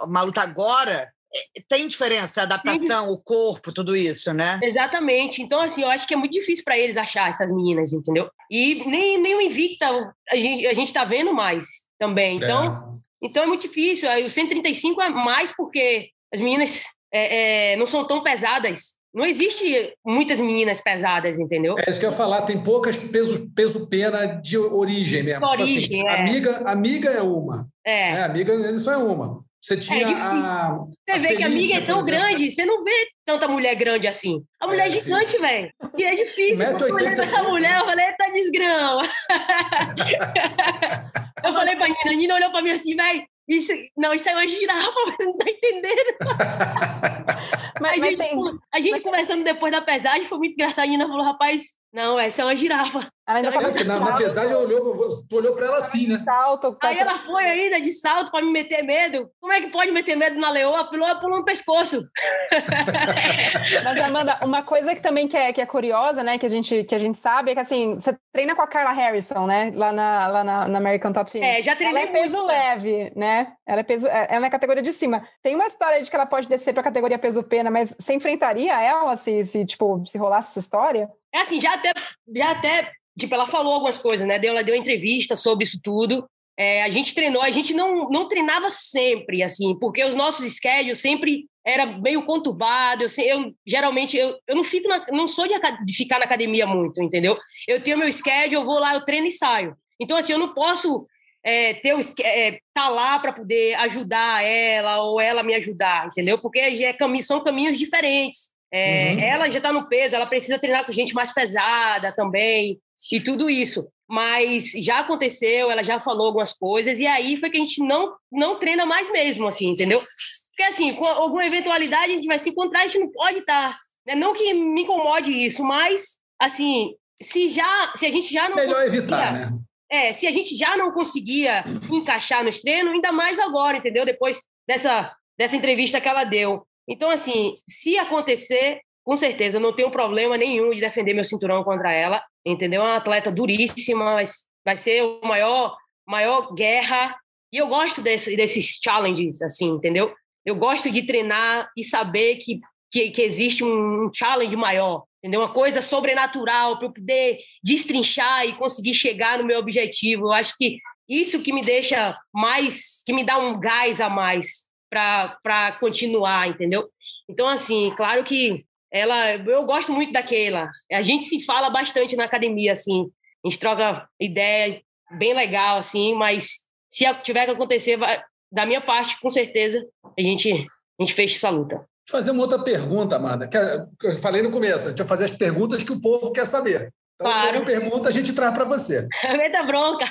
uma luta agora, é, tem diferença, a adaptação, Sim. o corpo, tudo isso, né? Exatamente. Então, assim, eu acho que é muito difícil para eles achar essas meninas, entendeu? E nem, nem o Invicta a gente, a gente tá vendo mais também. Então, é. então é muito difícil. O 135 é mais porque as meninas é, é, não são tão pesadas não existe muitas meninas pesadas, entendeu? É isso que eu ia falar, tem poucas peso, peso pena de origem mesmo. Tipo assim, origem, assim, é. amiga, amiga é uma. É. é amiga, isso é uma. Você tinha é a. Você a vê Felícia, que a amiga é tão grande, você não vê tanta mulher grande assim. A mulher é, é gigante, velho. E é difícil. Olhei pra mulher, eu falei, tá desgrama. eu falei pra Nina, a Nina olhou pra mim assim, velho, isso, não, isso é uma girafa, você não tá entendendo. mas, a, gente, tem... a gente conversando depois da pesagem foi muito engraçado. A Nina falou, rapaz, Não, essa é uma girafa. Ela ainda Será pode que Na, na pesagem, olhou, tu olhou para ela assim, né? salto. Aí ela foi ainda de salto para me meter medo. Como é que pode meter medo na leoa? Pulou, pulou no pescoço. Mas, Amanda, uma coisa que também que é, que é curiosa, né, que a, gente, que a gente sabe, é que assim, você treina com a Carla Harrison, né? Lá na, lá na, na American Top Team. É, já treinei Ela é peso muito, leve, né? Ela é peso, é- ela é categoria de cima. Tem uma história de que ela pode descer para a categoria peso pena, mas você enfrentaria ela se, se, tipo, se rolasse essa história? É assim, já até, já até, tipo, ela falou algumas coisas, né? Ela deu entrevista sobre isso tudo. É, a gente treinou, a gente não, não treinava sempre, assim, porque os nossos schedules sempre era meio conturbado. Eu, eu geralmente eu, eu não fico na- não sou de, de ficar na academia muito, entendeu? Eu tenho meu schedule, eu vou lá, eu treino e saio. Então assim, eu não posso é, ter o é, tá lá para poder ajudar ela ou ela me ajudar, entendeu? Porque é cami são caminhos diferentes. É, Uhum. Ela já está no peso, ela precisa treinar com gente mais pesada também e tudo isso. Mas já aconteceu, ela já falou algumas coisas e aí foi que a gente não não treina mais mesmo, assim, entendeu? Porque assim, com alguma eventualidade a gente vai se encontrar, a gente não pode estar, né? não que me incomode isso, mas assim, se já, se a gente já não Melhor evitar, né? é, se a gente já não conseguia se encaixar nos treinos, ainda mais agora, entendeu? Depois dessa, dessa entrevista que ela deu. Então, assim, se acontecer, com certeza, eu não tenho problema nenhum de defender meu cinturão contra ela, entendeu? É uma atleta duríssima, vai ser o maior, maior guerra. E eu gosto desse, desses challenges, assim, entendeu? Eu gosto de treinar e saber que, que, que existe um challenge maior, entendeu? Uma coisa sobrenatural para eu poder destrinchar e conseguir chegar no meu objetivo. Eu acho que isso que me deixa mais, que me dá um gás a mais para continuar, entendeu? Então, assim, claro que ela, eu gosto muito da Keila. A gente se fala bastante na academia, assim, a gente troca ideia bem legal, assim, mas se tiver que acontecer, vai- da minha parte, com certeza, a gente, a gente fecha essa luta. Deixa eu fazer uma outra pergunta, Amanda. que é- que eu falei no começo, deixa eu fazer as perguntas que o povo quer saber. Então, Claro. pergunta a gente traz para você. Meta bronca.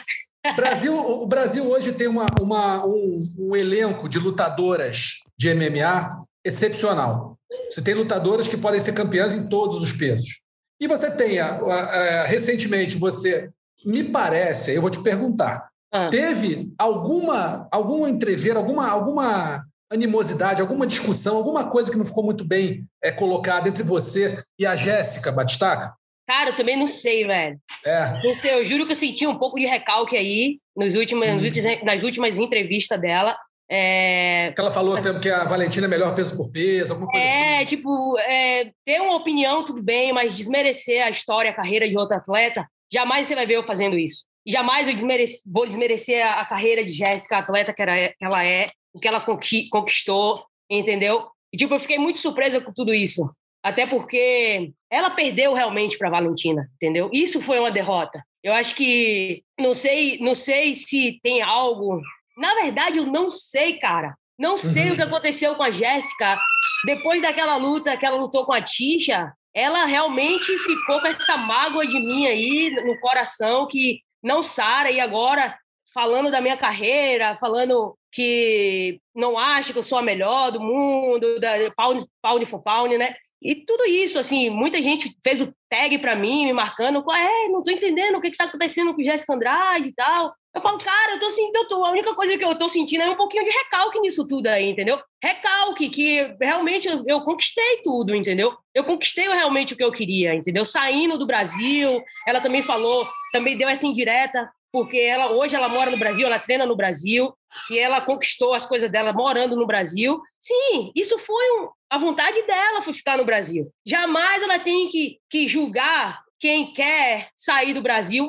O Brasil, o Brasil hoje tem uma, uma- um, um elenco de lutadoras de MMA excepcional. Você tem lutadoras que podem ser campeãs em todos os pesos. E você tem, a- a- a- recentemente, você, me parece, eu vou te perguntar, Ah. teve alguma, algum entrever, alguma, alguma animosidade, alguma discussão, alguma coisa que não ficou muito bem é, colocada entre você e a Jéssica Batistaca? Cara, eu também não sei, velho. É. Não sei, eu juro que eu senti um pouco de recalque aí nos últimos, Uhum. nas últimas- nas últimas entrevistas dela. É, Que ela falou tempo que a Valentina é melhor peso por peso, alguma coisa assim. É, tipo, é, ter uma opinião, tudo bem, mas desmerecer a história, a carreira de outro atleta, jamais você vai ver eu fazendo isso. E jamais eu desmerece- vou desmerecer a, a carreira de Jéssica, a atleta que, era, que ela é, o que ela conqui- conquistou, entendeu? E, tipo, eu fiquei muito surpresa com tudo isso. Até porque ela perdeu realmente para Valentina, entendeu? Isso foi uma derrota. Eu acho que não sei, não sei se tem algo. Na verdade, eu não sei, cara. Não sei Uhum. o que aconteceu com a Jéssica depois daquela luta que ela lutou com a Tisha. Ela realmente ficou com essa mágoa de mim aí no coração que não sara e agora falando da minha carreira, falando que não acha que eu sou a melhor do mundo, da pound, pound for pound, né? E tudo isso, assim, muita gente fez o tag para mim, me marcando, é, não tô entendendo o que que tá acontecendo com Jéssica Andrade e tal. Eu falo, cara, eu tô sentindo, eu tô, a única coisa que eu tô sentindo é um pouquinho de recalque nisso tudo aí, entendeu? Recalque, que realmente eu, eu conquistei tudo, entendeu? Eu conquistei realmente o que eu queria, entendeu? Saindo do Brasil, ela também falou, também deu essa indireta, porque ela hoje ela mora no Brasil, ela treina no Brasil, que ela conquistou as coisas dela morando no Brasil. Sim, isso foi um, a vontade dela foi ficar no Brasil. Jamais ela tem que, que julgar quem quer sair do Brasil.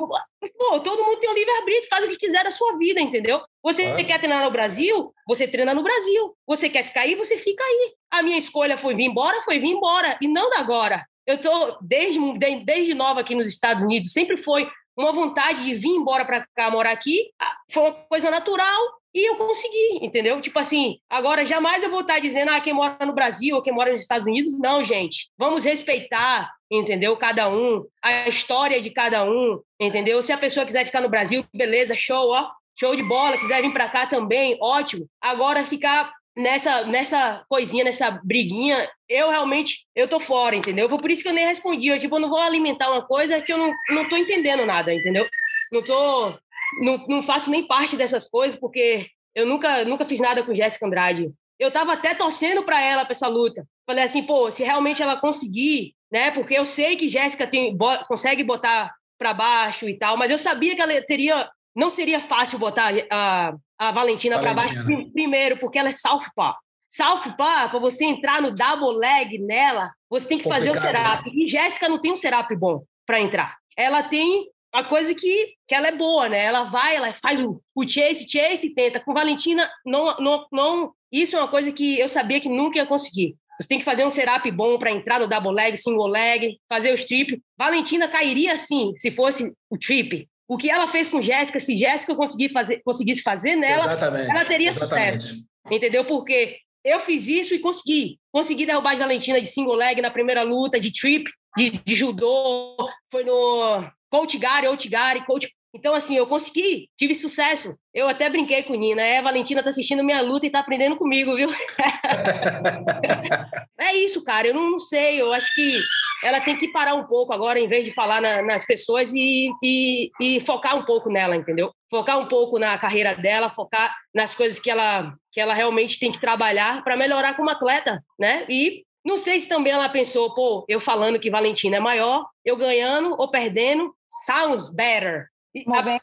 Pô, todo mundo tem o livre-arbítrio, faz o que quiser da sua vida, entendeu? Você Claro. quer treinar no Brasil, você treina no Brasil. Você quer ficar aí, você fica aí. A minha escolha foi vir embora, foi vir embora, e não da agora. Eu tô desde, de- desde nova aqui nos Estados Unidos, sempre foi uma vontade de vir embora para cá, morar aqui. Ah, Foi uma coisa natural e eu consegui, entendeu? Tipo assim, agora jamais eu vou estar dizendo, ah, quem mora no Brasil ou quem mora nos Estados Unidos. Não, gente. Vamos respeitar, entendeu? Cada um, a história de cada um, entendeu? Se a pessoa quiser ficar no Brasil, beleza, show, ó. Show de bola, quiser vir para cá também, ótimo. Agora ficar nessa, nessa coisinha, nessa briguinha, eu realmente, eu tô fora, entendeu? Por isso que eu nem respondi. Eu, tipo, eu não vou alimentar uma coisa que eu não, não tô entendendo nada, entendeu? Não tô... Não, não faço nem parte dessas coisas, porque eu nunca, nunca fiz nada com Jéssica Andrade. Eu tava até torcendo para ela, para essa luta. Falei assim, pô, se realmente ela conseguir, né? Porque eu sei que Jéssica tem, bo consegue botar para baixo e tal, mas eu sabia que ela teria... Não seria fácil botar a, a Valentina, para baixo primeiro, porque ela é Southpaw. Southpaw, para você entrar no double leg nela, você tem que Complicado, fazer o setup. Né? E Jéssica não tem um setup bom para entrar. Ela tem a coisa que, que ela é boa, né? Ela vai, ela faz o, o chase, chase, tenta. Com Valentina, não, não, não. Isso é uma coisa que eu sabia que nunca ia conseguir. Você tem que fazer um setup bom para entrar no double leg, single leg, fazer o strip. Valentina cairia sim, se fosse o trip. O que ela fez com Jéssica, se Jéssica conseguir fazer, conseguisse fazer nela, Exatamente. ela teria Exatamente. sucesso. Entendeu? Porque eu fiz isso e consegui. Consegui derrubar a Valentina de single leg na primeira luta, de trip, de, de judô. Foi no Coach Gary, Outgary, Coach então, assim, eu consegui, tive sucesso. Eu até brinquei com Nina. É, a Valentina tá assistindo minha luta e tá aprendendo comigo, viu? é isso, cara. Eu não, não, sei. Eu acho que ela tem que parar um pouco agora, em vez de falar na, nas pessoas e, e, e, focar um pouco nela, entendeu? Focar um pouco na carreira dela, focar nas coisas que ela, que ela realmente tem que trabalhar para melhorar como atleta, né? E não sei se também ela pensou, pô, eu falando que Valentina é maior, eu ganhando ou perdendo, sounds better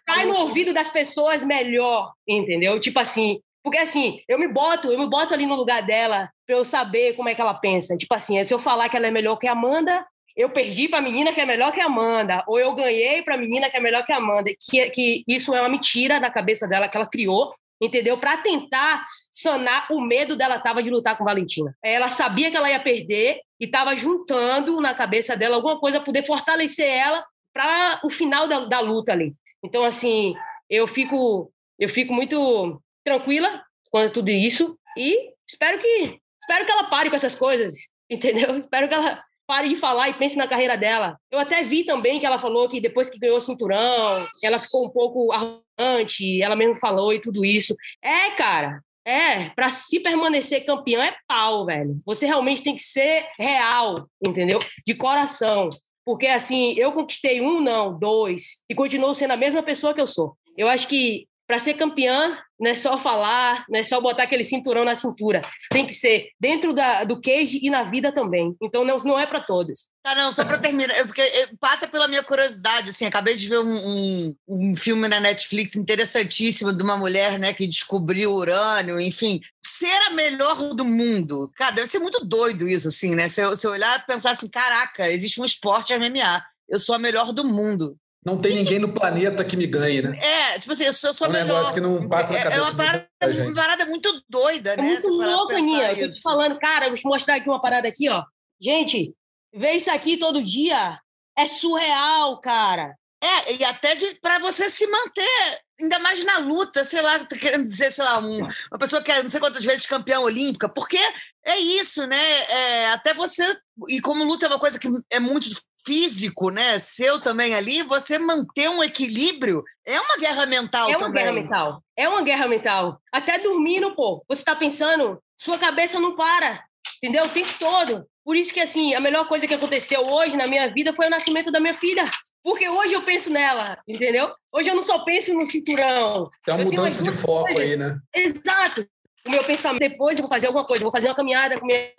cai no ouvido das pessoas melhor, entendeu? Tipo assim, porque assim, eu me boto, eu me boto ali no lugar dela para eu saber como é que ela pensa. Tipo assim, se eu falar que ela é melhor que a Amanda, eu perdi para a menina que é melhor que a Amanda, ou eu ganhei para a menina que é melhor que a Amanda, que, que isso é uma mentira na cabeça dela que ela criou, entendeu? Para tentar sanar o medo dela tava de lutar com Valentina. Ela sabia que ela ia perder e estava juntando na cabeça dela alguma coisa para poder fortalecer ela para o final da, da luta ali. Então, assim, eu fico, eu fico muito tranquila com tudo isso e espero que, espero que ela pare com essas coisas, entendeu? Espero que ela pare de falar e pense na carreira dela. Eu até vi também que ela falou que depois que ganhou o cinturão, ela ficou um pouco arrogante, ela mesmo falou e tudo isso. É, cara, é, para se permanecer campeão é pau, velho. Você realmente tem que ser real, entendeu? De coração. Porque, assim, eu conquistei um, não, dois, e continuo sendo a mesma pessoa que eu sou. Eu acho que para ser campeã, não é só falar, não é só botar aquele cinturão na cintura. Tem que ser dentro da, do cage e na vida também. Então não, não é para todos. Ah, não, só para terminar, porque passa pela minha curiosidade, assim, acabei de ver um, um, um, filme na Netflix interessantíssimo de uma mulher, né, que descobriu urânio, enfim, ser a melhor do mundo. Cara, deve ser muito doido isso, assim, né? Se eu, se eu olhar e pensar assim, caraca, existe um esporte MMA, eu sou a melhor do mundo. Não tem ninguém no planeta que me ganhe, né? É, tipo assim, eu sou, eu sou é um melhor. negócio que não passa na cabeça. É uma parada, uma parada muito doida, é né? Muito louca, Aninha. Eu tô te falando, cara, vou te mostrar aqui uma parada aqui, ó. Gente, ver isso aqui todo dia é surreal, cara. É, e até para você se manter, ainda mais na luta, sei lá, tô querendo dizer, sei lá, um, uma pessoa que é não sei quantas vezes campeã olímpica, porque é isso, né? É, até você, e como luta é uma coisa que é muito físico, né, seu também ali, você manter um equilíbrio é uma guerra mental também. É uma também. guerra mental. É uma guerra mental. Até dormindo, pô, você está pensando, sua cabeça não para, entendeu? O tempo todo. Por isso que, assim, a melhor coisa que aconteceu hoje na minha vida foi o nascimento da minha filha. Porque hoje eu penso nela, entendeu? Hoje eu não só penso no cinturão. É uma mudança de foco coisas. aí, né? Exato. O meu pensamento, depois eu vou fazer alguma coisa, vou fazer uma caminhada com minha,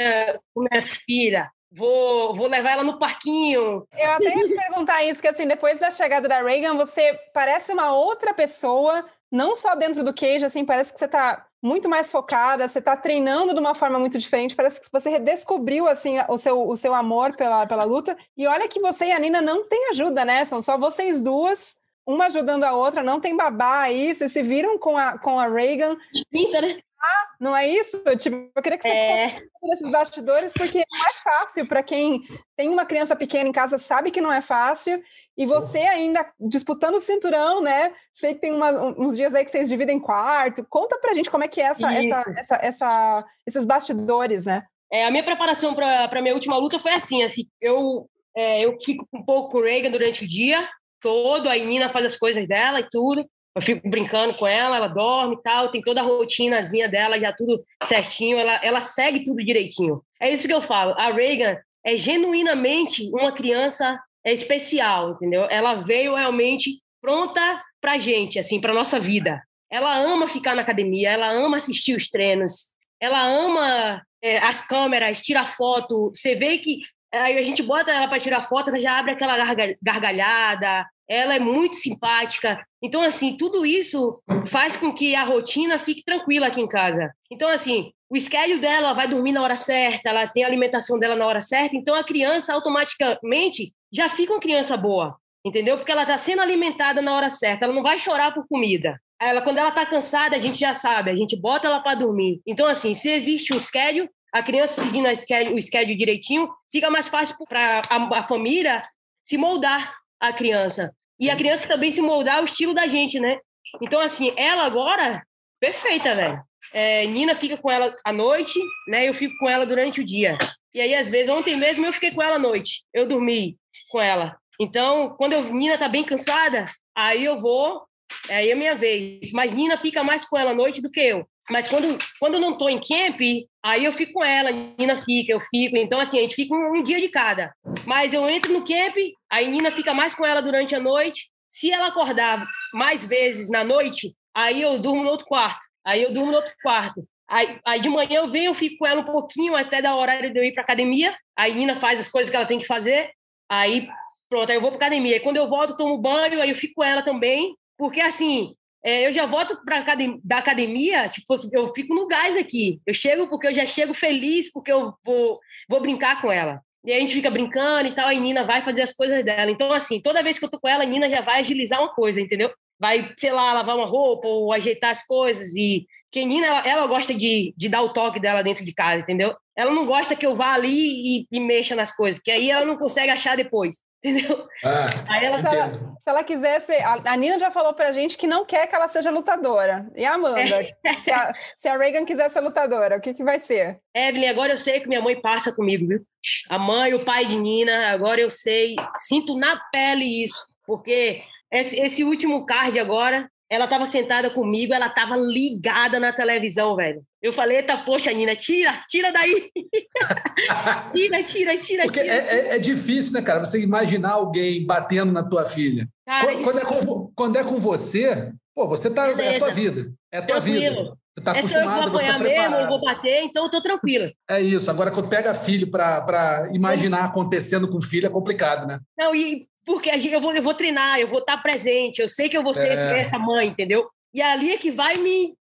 com minha filha, Vou, vou levar ela no parquinho. Eu até ia te perguntar isso, que assim, depois da chegada da Reagan, você parece uma outra pessoa, não só dentro do queijo, assim, parece que você está muito mais focada, você está treinando de uma forma muito diferente, parece que você redescobriu, assim, o seu, o seu amor pela, pela luta. E olha que você e a Nina não têm ajuda, né? São só vocês duas, uma ajudando a outra, não tem babá aí, vocês se viram com a, com a Reagan. Né? Ah, não é isso? Tipo, eu queria que você é... falasse desses bastidores, porque não é fácil para quem tem uma criança pequena em casa, sabe que não é fácil, e você ainda disputando o cinturão, né? Sei que tem uma, uns dias aí que vocês dividem quarto. Conta pra gente como é que é essa, essa, essa, essa, esses bastidores, né? É, a minha preparação para a minha última luta foi assim, assim, eu, é, eu fico um pouco com o Reagan durante o dia todo, a Nina faz as coisas dela e tudo, eu fico brincando com ela, ela dorme e tal, tem toda a rotinazinha dela, já tudo certinho, ela, ela segue tudo direitinho. É isso que eu falo. A Reagan é genuinamente uma criança especial, entendeu? Ela veio realmente pronta pra gente, assim, pra nossa vida. Ela ama ficar na academia, ela ama assistir os treinos, ela ama é, as câmeras, tira foto. Você vê que aí a gente bota ela para tirar foto, ela já abre aquela gargalhada, ela é muito simpática. Então, assim, tudo isso faz com que a rotina fique tranquila aqui em casa. Então, assim, o schedule dela vai dormir na hora certa, ela tem a alimentação dela na hora certa, então a criança automaticamente já fica uma criança boa, entendeu? Porque ela está sendo alimentada na hora certa, ela não vai chorar por comida. Ela, quando ela está cansada, a gente já sabe, a gente bota ela para dormir. Então, assim, se existe um schedule, a criança seguindo a schedule, o schedule direitinho, fica mais fácil para a, a família se moldar a criança. E a criança também se moldar ao estilo da gente, né? Então, assim, ela agora, perfeita, velho. É, Nina fica com ela à noite, né? Eu fico com ela durante o dia. E aí, às vezes, ontem mesmo eu fiquei com ela à noite. Eu dormi com ela. Então, quando eu, Nina tá bem cansada, aí eu vou, aí é minha vez. Mas Nina fica mais com ela à noite do que eu. Mas quando, quando eu não tô em camp, aí eu fico com ela, Nina fica, eu fico. Então, assim, a gente fica um, um dia de cada. Mas eu entro no camp, aí Nina fica mais com ela durante a noite. Se ela acordar mais vezes na noite, aí eu durmo no outro quarto. Aí eu durmo no outro quarto. Aí, aí de manhã eu venho, eu fico com ela um pouquinho até da horário de eu ir para academia. Aí Nina faz as coisas que ela tem que fazer. Aí pronto, aí eu vou para academia. Aí quando eu volto, tomo banho, aí eu fico com ela também. Porque assim, é, eu já volto para da academia, tipo, eu fico no gás aqui. Eu chego porque eu já chego feliz porque eu vou, vou brincar com ela. E a gente fica brincando e tal, a Nina vai fazer as coisas dela. Então, assim, toda vez que eu tô com ela, a Nina já vai agilizar uma coisa, entendeu? Vai, sei lá, lavar uma roupa ou ajeitar as coisas. E que a Nina, ela, ela gosta de, de dar o toque dela dentro de casa, entendeu? Ela não gosta que eu vá ali e, e mexa nas coisas, que aí ela não consegue achar depois. Entendeu? Ah, Aí ela, se, ela, se ela quiser ser. A, a Nina já falou pra gente que não quer que ela seja lutadora. E a Amanda? se, a, se a Reagan quiser ser lutadora, o que, que vai ser? Evelyn, agora eu sei que minha mãe passa comigo, viu? A mãe e o pai de Nina, agora eu sei, sinto na pele isso, porque esse, esse último card agora, ela estava sentada comigo, ela estava ligada na televisão, velho. Eu falei, eita, poxa, Nina, tira, tira daí. tira, tira, tira, Porque tira. É, é, é, difícil, né, cara, você imaginar alguém batendo na tua filha. Cara, quando, é com, quando, é com, você, pô, você tá. Beleza. É a tua vida. É a tua Tranquilo. vida. Você tá acostumado, é você tá preparado. Mesmo, eu vou bater, então eu tô tranquila. É isso. Agora, quando pega filho para imaginar acontecendo com filho, é complicado, né? Não, e porque eu vou, eu vou treinar, eu vou estar presente, eu sei que eu vou ser é. essa mãe, entendeu? E ali é que vai me,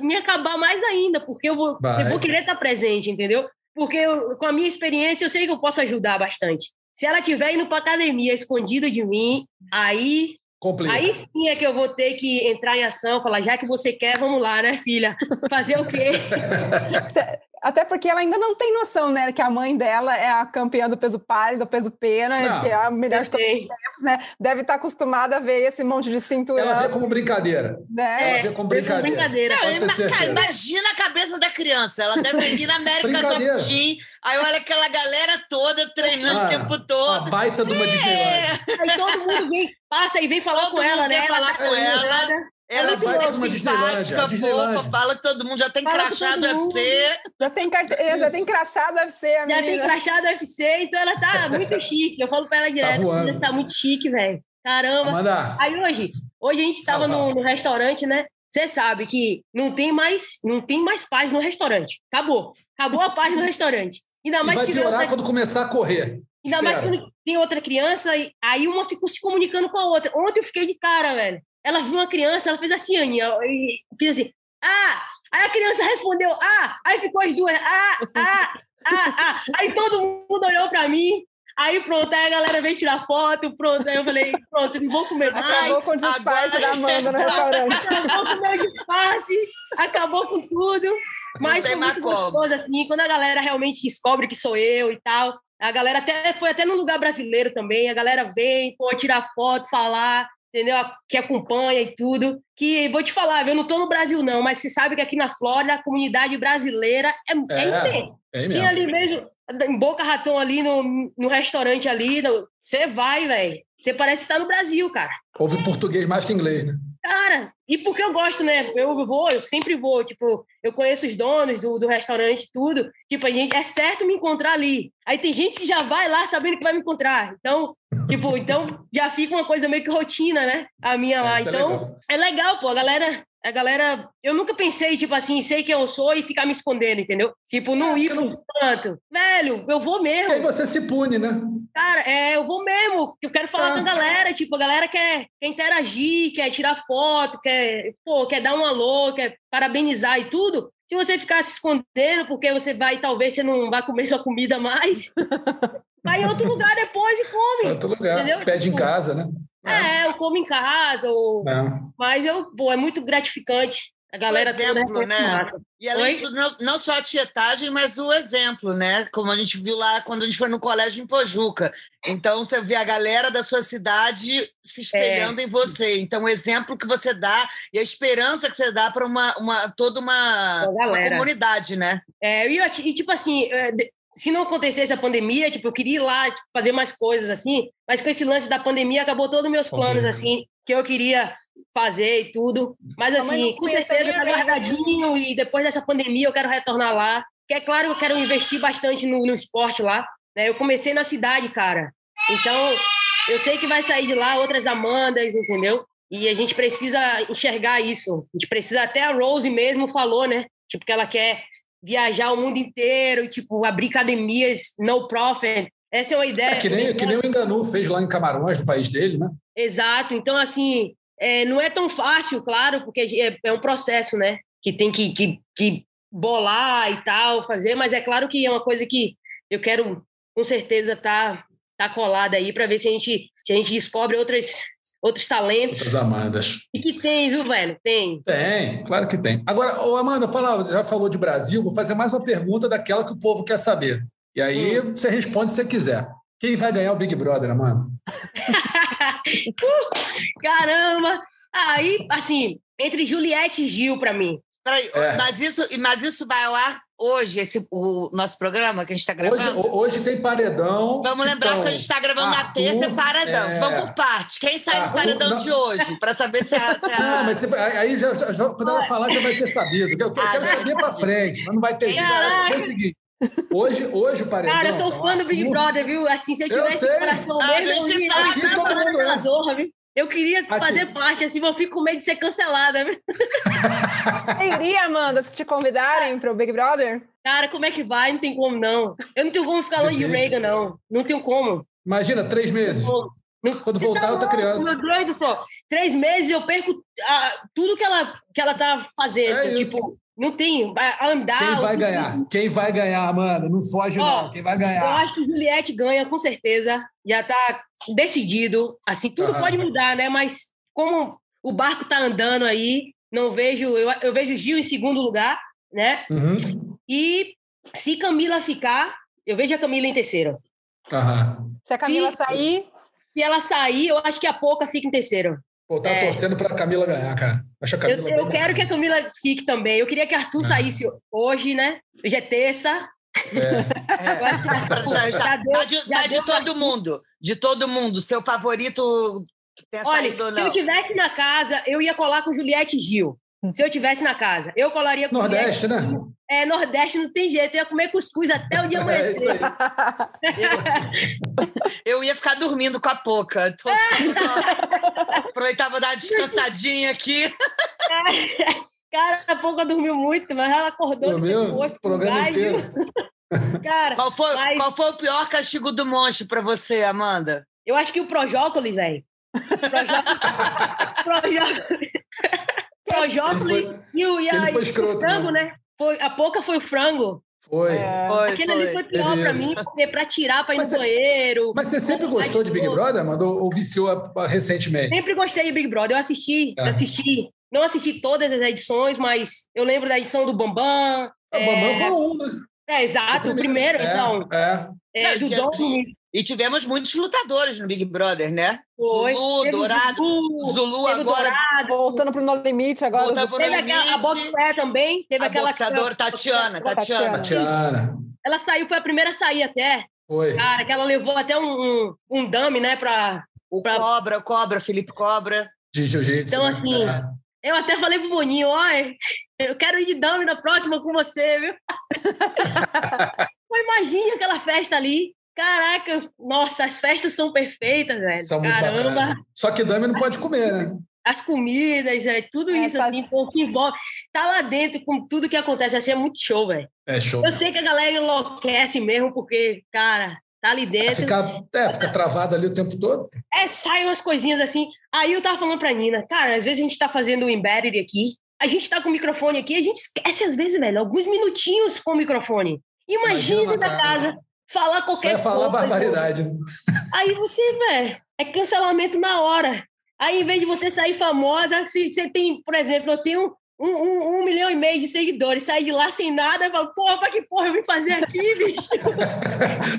me acabar mais ainda, porque eu vou, eu vou querer estar presente, entendeu? Porque eu, com a minha experiência, eu sei que eu posso ajudar bastante. Se ela estiver indo para academia escondida de mim, aí Complica. Aí sim é que eu vou ter que entrar em ação, falar, já que você quer, vamos lá, né, filha? Fazer o quê? Até porque ela ainda não tem noção, né? Que a mãe dela é a campeã do peso palho, do peso pena, não, que é a melhor de todos os tempos, né? Deve estar acostumada a ver esse monte de cintura. Ela vê como brincadeira. Né? Ela vê como brincadeira. brincadeira. Não, cara, imagina a cabeça da criança. Ela deve ir na América Top Team, aí olha aquela galera toda treinando ah, o tempo todo. A baita de uma é. Aí todo mundo vem, passa e vem falar todo com ela, né? falar tá com ela. Ela é super simpática, fofa, fala que todo mundo já tem fala crachá do UFC. Já tem, carte... já tem crachá do UFC, a Já tem crachá do UFC, então ela tá muito chique. Eu falo pra ela direto, tá ela tá muito chique, velho. Caramba. Amanda. Aí hoje, hoje a gente tava no, no restaurante, né? Você sabe que não tem mais, não tem mais paz no restaurante. Acabou. Acabou a paz no restaurante. Ainda mais e vai piorar outra... quando começar a correr. Ainda Espera. mais quando tem outra criança, aí uma ficou se comunicando com a outra. Ontem eu fiquei de cara, velho. Ela viu uma criança, ela fez assim, Aninha, e fez assim, ah! Aí a criança respondeu, ah! Aí ficou as duas, ah, ah, ah, ah. Aí todo mundo olhou para mim, Aí pronto, aí a galera veio tirar foto, pronto. Aí eu falei, pronto, não vou comer mais. Acabou com o disfarce da Amanda no restaurante. Acabou com o meu disfarce, acabou com tudo. Mas foi muito gostoso, assim, quando a galera realmente descobre que sou eu e tal. A galera até foi até num lugar brasileiro também. A galera vem, pô, tirar foto, falar entendeu? Que acompanha e tudo. Que vou te falar, eu não estou no Brasil, não, mas você sabe que aqui na Flórida a comunidade brasileira é, é, é imensa. É. Tem ali mesmo, em Boca Raton, ali no, no restaurante ali, você vai, velho. Você parece estar no Brasil, cara. Ouve português mais que inglês, né? Cara, e porque eu gosto, né? Eu vou, eu sempre vou, tipo, eu conheço os donos do, do restaurante, tudo. Tipo, a gente é certo me encontrar ali. Aí tem gente que já vai lá sabendo que vai me encontrar. Então, tipo, então já fica uma coisa meio que rotina, né? A minha lá. Essa é então, legal. é legal, pô. A galera, a galera, eu nunca pensei, tipo assim, sei quem eu sou e ficar me escondendo, entendeu? Tipo, não É, ir pro canto. Velho, eu vou Porque aí mesmo. você se pune, né? Cara, é, eu vou mesmo. Eu quero falar Ah. com a galera. Tipo, a galera quer, quer interagir, quer tirar foto, quer, pô, quer dar um alô, quer parabenizar e tudo. Se você ficar se escondendo, porque você vai, talvez você não vai comer sua comida mais, vai em outro lugar depois e come. Outro lugar. Entendeu? Pede em Tipo, casa, né? É, eu como em casa, ou... É. mas eu, pô, é muito gratificante. A galera toda exemplo, reconhece né? E além disso, não, não só a tietagem, mas o exemplo, né? Como a gente viu lá quando a gente foi no colégio em Pojuca. Então, você vê a galera da sua cidade se espelhando em você. Então, o exemplo que você dá e a esperança que você dá para uma, uma, toda uma, uma comunidade, né? É, e, eu- e, tipo assim, é, de- se não acontecesse a pandemia, tipo, eu queria ir lá tipo, fazer mais coisas assim, mas com esse lance da pandemia acabou todos os meus planos, assim, que eu queria fazer e tudo. Mas assim, com certeza tá guardadinho e depois dessa pandemia eu quero retornar lá. Que é claro, eu quero investir bastante no, no esporte lá. Né? Eu comecei na cidade, cara. Então, eu sei que vai sair de lá outras Amandas, entendeu? E a gente precisa enxergar isso. A gente precisa, até a Rose mesmo falou, né? Tipo, que ela quer viajar o mundo inteiro, tipo, abrir academias no profit. Essa é uma ideia. É que nem, que nem o Enganu fez lá em Camarões, no país dele, né? Exato. Então, assim, é, não é tão fácil, claro, porque é, é um processo, né? Que tem que, que, que bolar e tal, fazer, mas é claro que é uma coisa que eu quero, com certeza, tá, tá colada aí para ver se a gente, se a gente descobre outras, outros talentos. Outras Amandas. E que tem, viu, velho? Tem. Tem, claro que tem. Agora, ô Amanda, fala, já falou de Brasil, vou fazer mais uma pergunta daquela que o povo quer saber. E aí você responde se você quiser. Quem vai ganhar o Big Brother, Amanda? Caramba! Aí, assim, entre Juliette e Gil, para mim. Peraí, É. mas, isso, mas isso vai ao ar hoje, esse, o nosso programa que a gente está Hoje, gravando? ho- hoje tem paredão. Vamos lembrar então, que a gente está gravando na Arthur, terça, é paredão. é. Vamos por partes. Quem sai do Arthur, paredão não- de hoje? Para saber se a. Se a... Não, mas você- aí já, já- quando ela falar, já vai ter sabido. Eu quero, eu Ah, quero já saber para frente, mas não vai ter jeito. É o seguinte, hoje, hoje o paredão. Cara, eu sou então, fã do Big Brother, viu? Assim, se eu Eu tivesse sei. coração A mesmo, eu gente ia- sabe. eu Aqui todo mundo é. zorra, viu? Eu queria Aqui. fazer parte, assim, mas eu fico com medo de ser cancelada? Você iria, Amanda, se te convidarem para o Big Brother? Cara, como é que vai? Não tem como, não. Eu não tenho como ficar longe de. Reagan, não. Não tenho como. Imagina, três meses. Não- Quando Você voltar, tá outra criança. Meu doido, só. Três meses eu perco ah, tudo que ela, que ela tá fazendo. É isso. Não tem. Andar. Quem vai ganhar? Quem vai ganhar, Amanda? Não foge, Ó, não. Quem vai Eu ganhar? acho que Juliette ganha, com certeza. Já tá decidido. Assim, tudo Aham. pode mudar, né? Mas como o barco tá andando aí, não vejo. Eu, eu vejo Gil em segundo lugar, né? Uhum. E se Camila ficar, eu vejo a Camila em terceiro. Aham. Se a Camila Sim. sair, Se ela sair, eu acho que a Pouca fica em terceiro. Pô, tá É. torcendo pra Camila ganhar, cara. Acho a Eu, Camila eu bem quero que a Camila fique também. Eu queria que Arthur Ah. saísse hoje, né? Hoje é terça. É. Eu Arthur- Já, já, já deu- tá de, já tá de todo mundo. De todo mundo. Seu favorito Olha, se eu tivesse na casa, eu ia colar com Juliette Gil. Se eu tivesse na casa, eu colaria com Nordeste, né? É, Nordeste não tem jeito. Eu ia comer cuscuz até o dia É isso amanhecer. aí. Eu ia ficar dormindo com a Poca. Tô- tô- Aproveitava dar uma descansadinha aqui. Cara, a pouco dormiu muito, mas ela acordou Dormiu depois o com programa gás, inteiro. Cara, Qual foi, Mas- qual foi o pior castigo do monstro pra você, Amanda? eu acho que o Projócolis, velho. Projócolis. Projócolis Foi- e o, e ele a, foi e o escroto, frango, né? né? Foi, a pouca foi o frango. Foi. É. Foi, Aquele ali foi. pior Teve pra isso. mim, porque pra tirar, pra ir Mas no você- banheiro. Mas você sempre gostou de Big Brother, Amanda? Ou ou viciou recentemente? Sempre gostei de Big Brother. Eu assisti, É. assisti. Não assisti todas as edições, mas eu lembro da edição do Bambam. O Bambam foi um, né? É, exato, o primeiro, É, então. É. É, Não, do Dom E tivemos muitos lutadores no Big Brother, né? foi. Zulu, Teve Dourado. Zulu, Zulu agora. Dourado, voltando para o No Limite agora. Voltando pro- Teve aquela, a boxer também. Teve A aquela boxeadora Tatiana, Tatiana. Tatiana. Ela saiu, foi a primeira a sair até. Foi. Cara, que ela levou até um, um, um dummy, né, pra... O Pra- Cobra, o Cobra, Felipe Cobra. De jiu-jitsu. Então, né? assim, É. eu até falei pro Boninho, olha, eu quero ir de dame na próxima com você, viu? Mas imagine aquela festa ali. Caraca, nossa, as festas são perfeitas, velho. São muito Caramba, bacanas. Só que dame não pode comer, né? as comidas, é, tudo É, isso, faz- assim, pô, que envolve. Tá lá dentro com tudo que acontece, assim, é muito show, velho. É show. Eu sei que a galera enlouquece mesmo, porque, cara, tá ali dentro. Ficar, é, fica travado ali o tempo todo. É, saem umas coisinhas assim. Aí eu tava falando pra Nina, cara, às vezes a gente tá fazendo o embedded aqui, a gente tá com o microfone aqui, a gente esquece às vezes, velho, alguns minutinhos com o microfone. Imagina Imagina dentro da cara. casa, falar qualquer ia falar coisa. barbaridade. Aí você, velho, é cancelamento na hora. Aí, em vez de você sair famosa, se você tem, por exemplo, eu tenho um, um- um milhão e meio de seguidores, sair de lá sem nada, e falo, porra, pra que porra eu vim fazer aqui, bicho?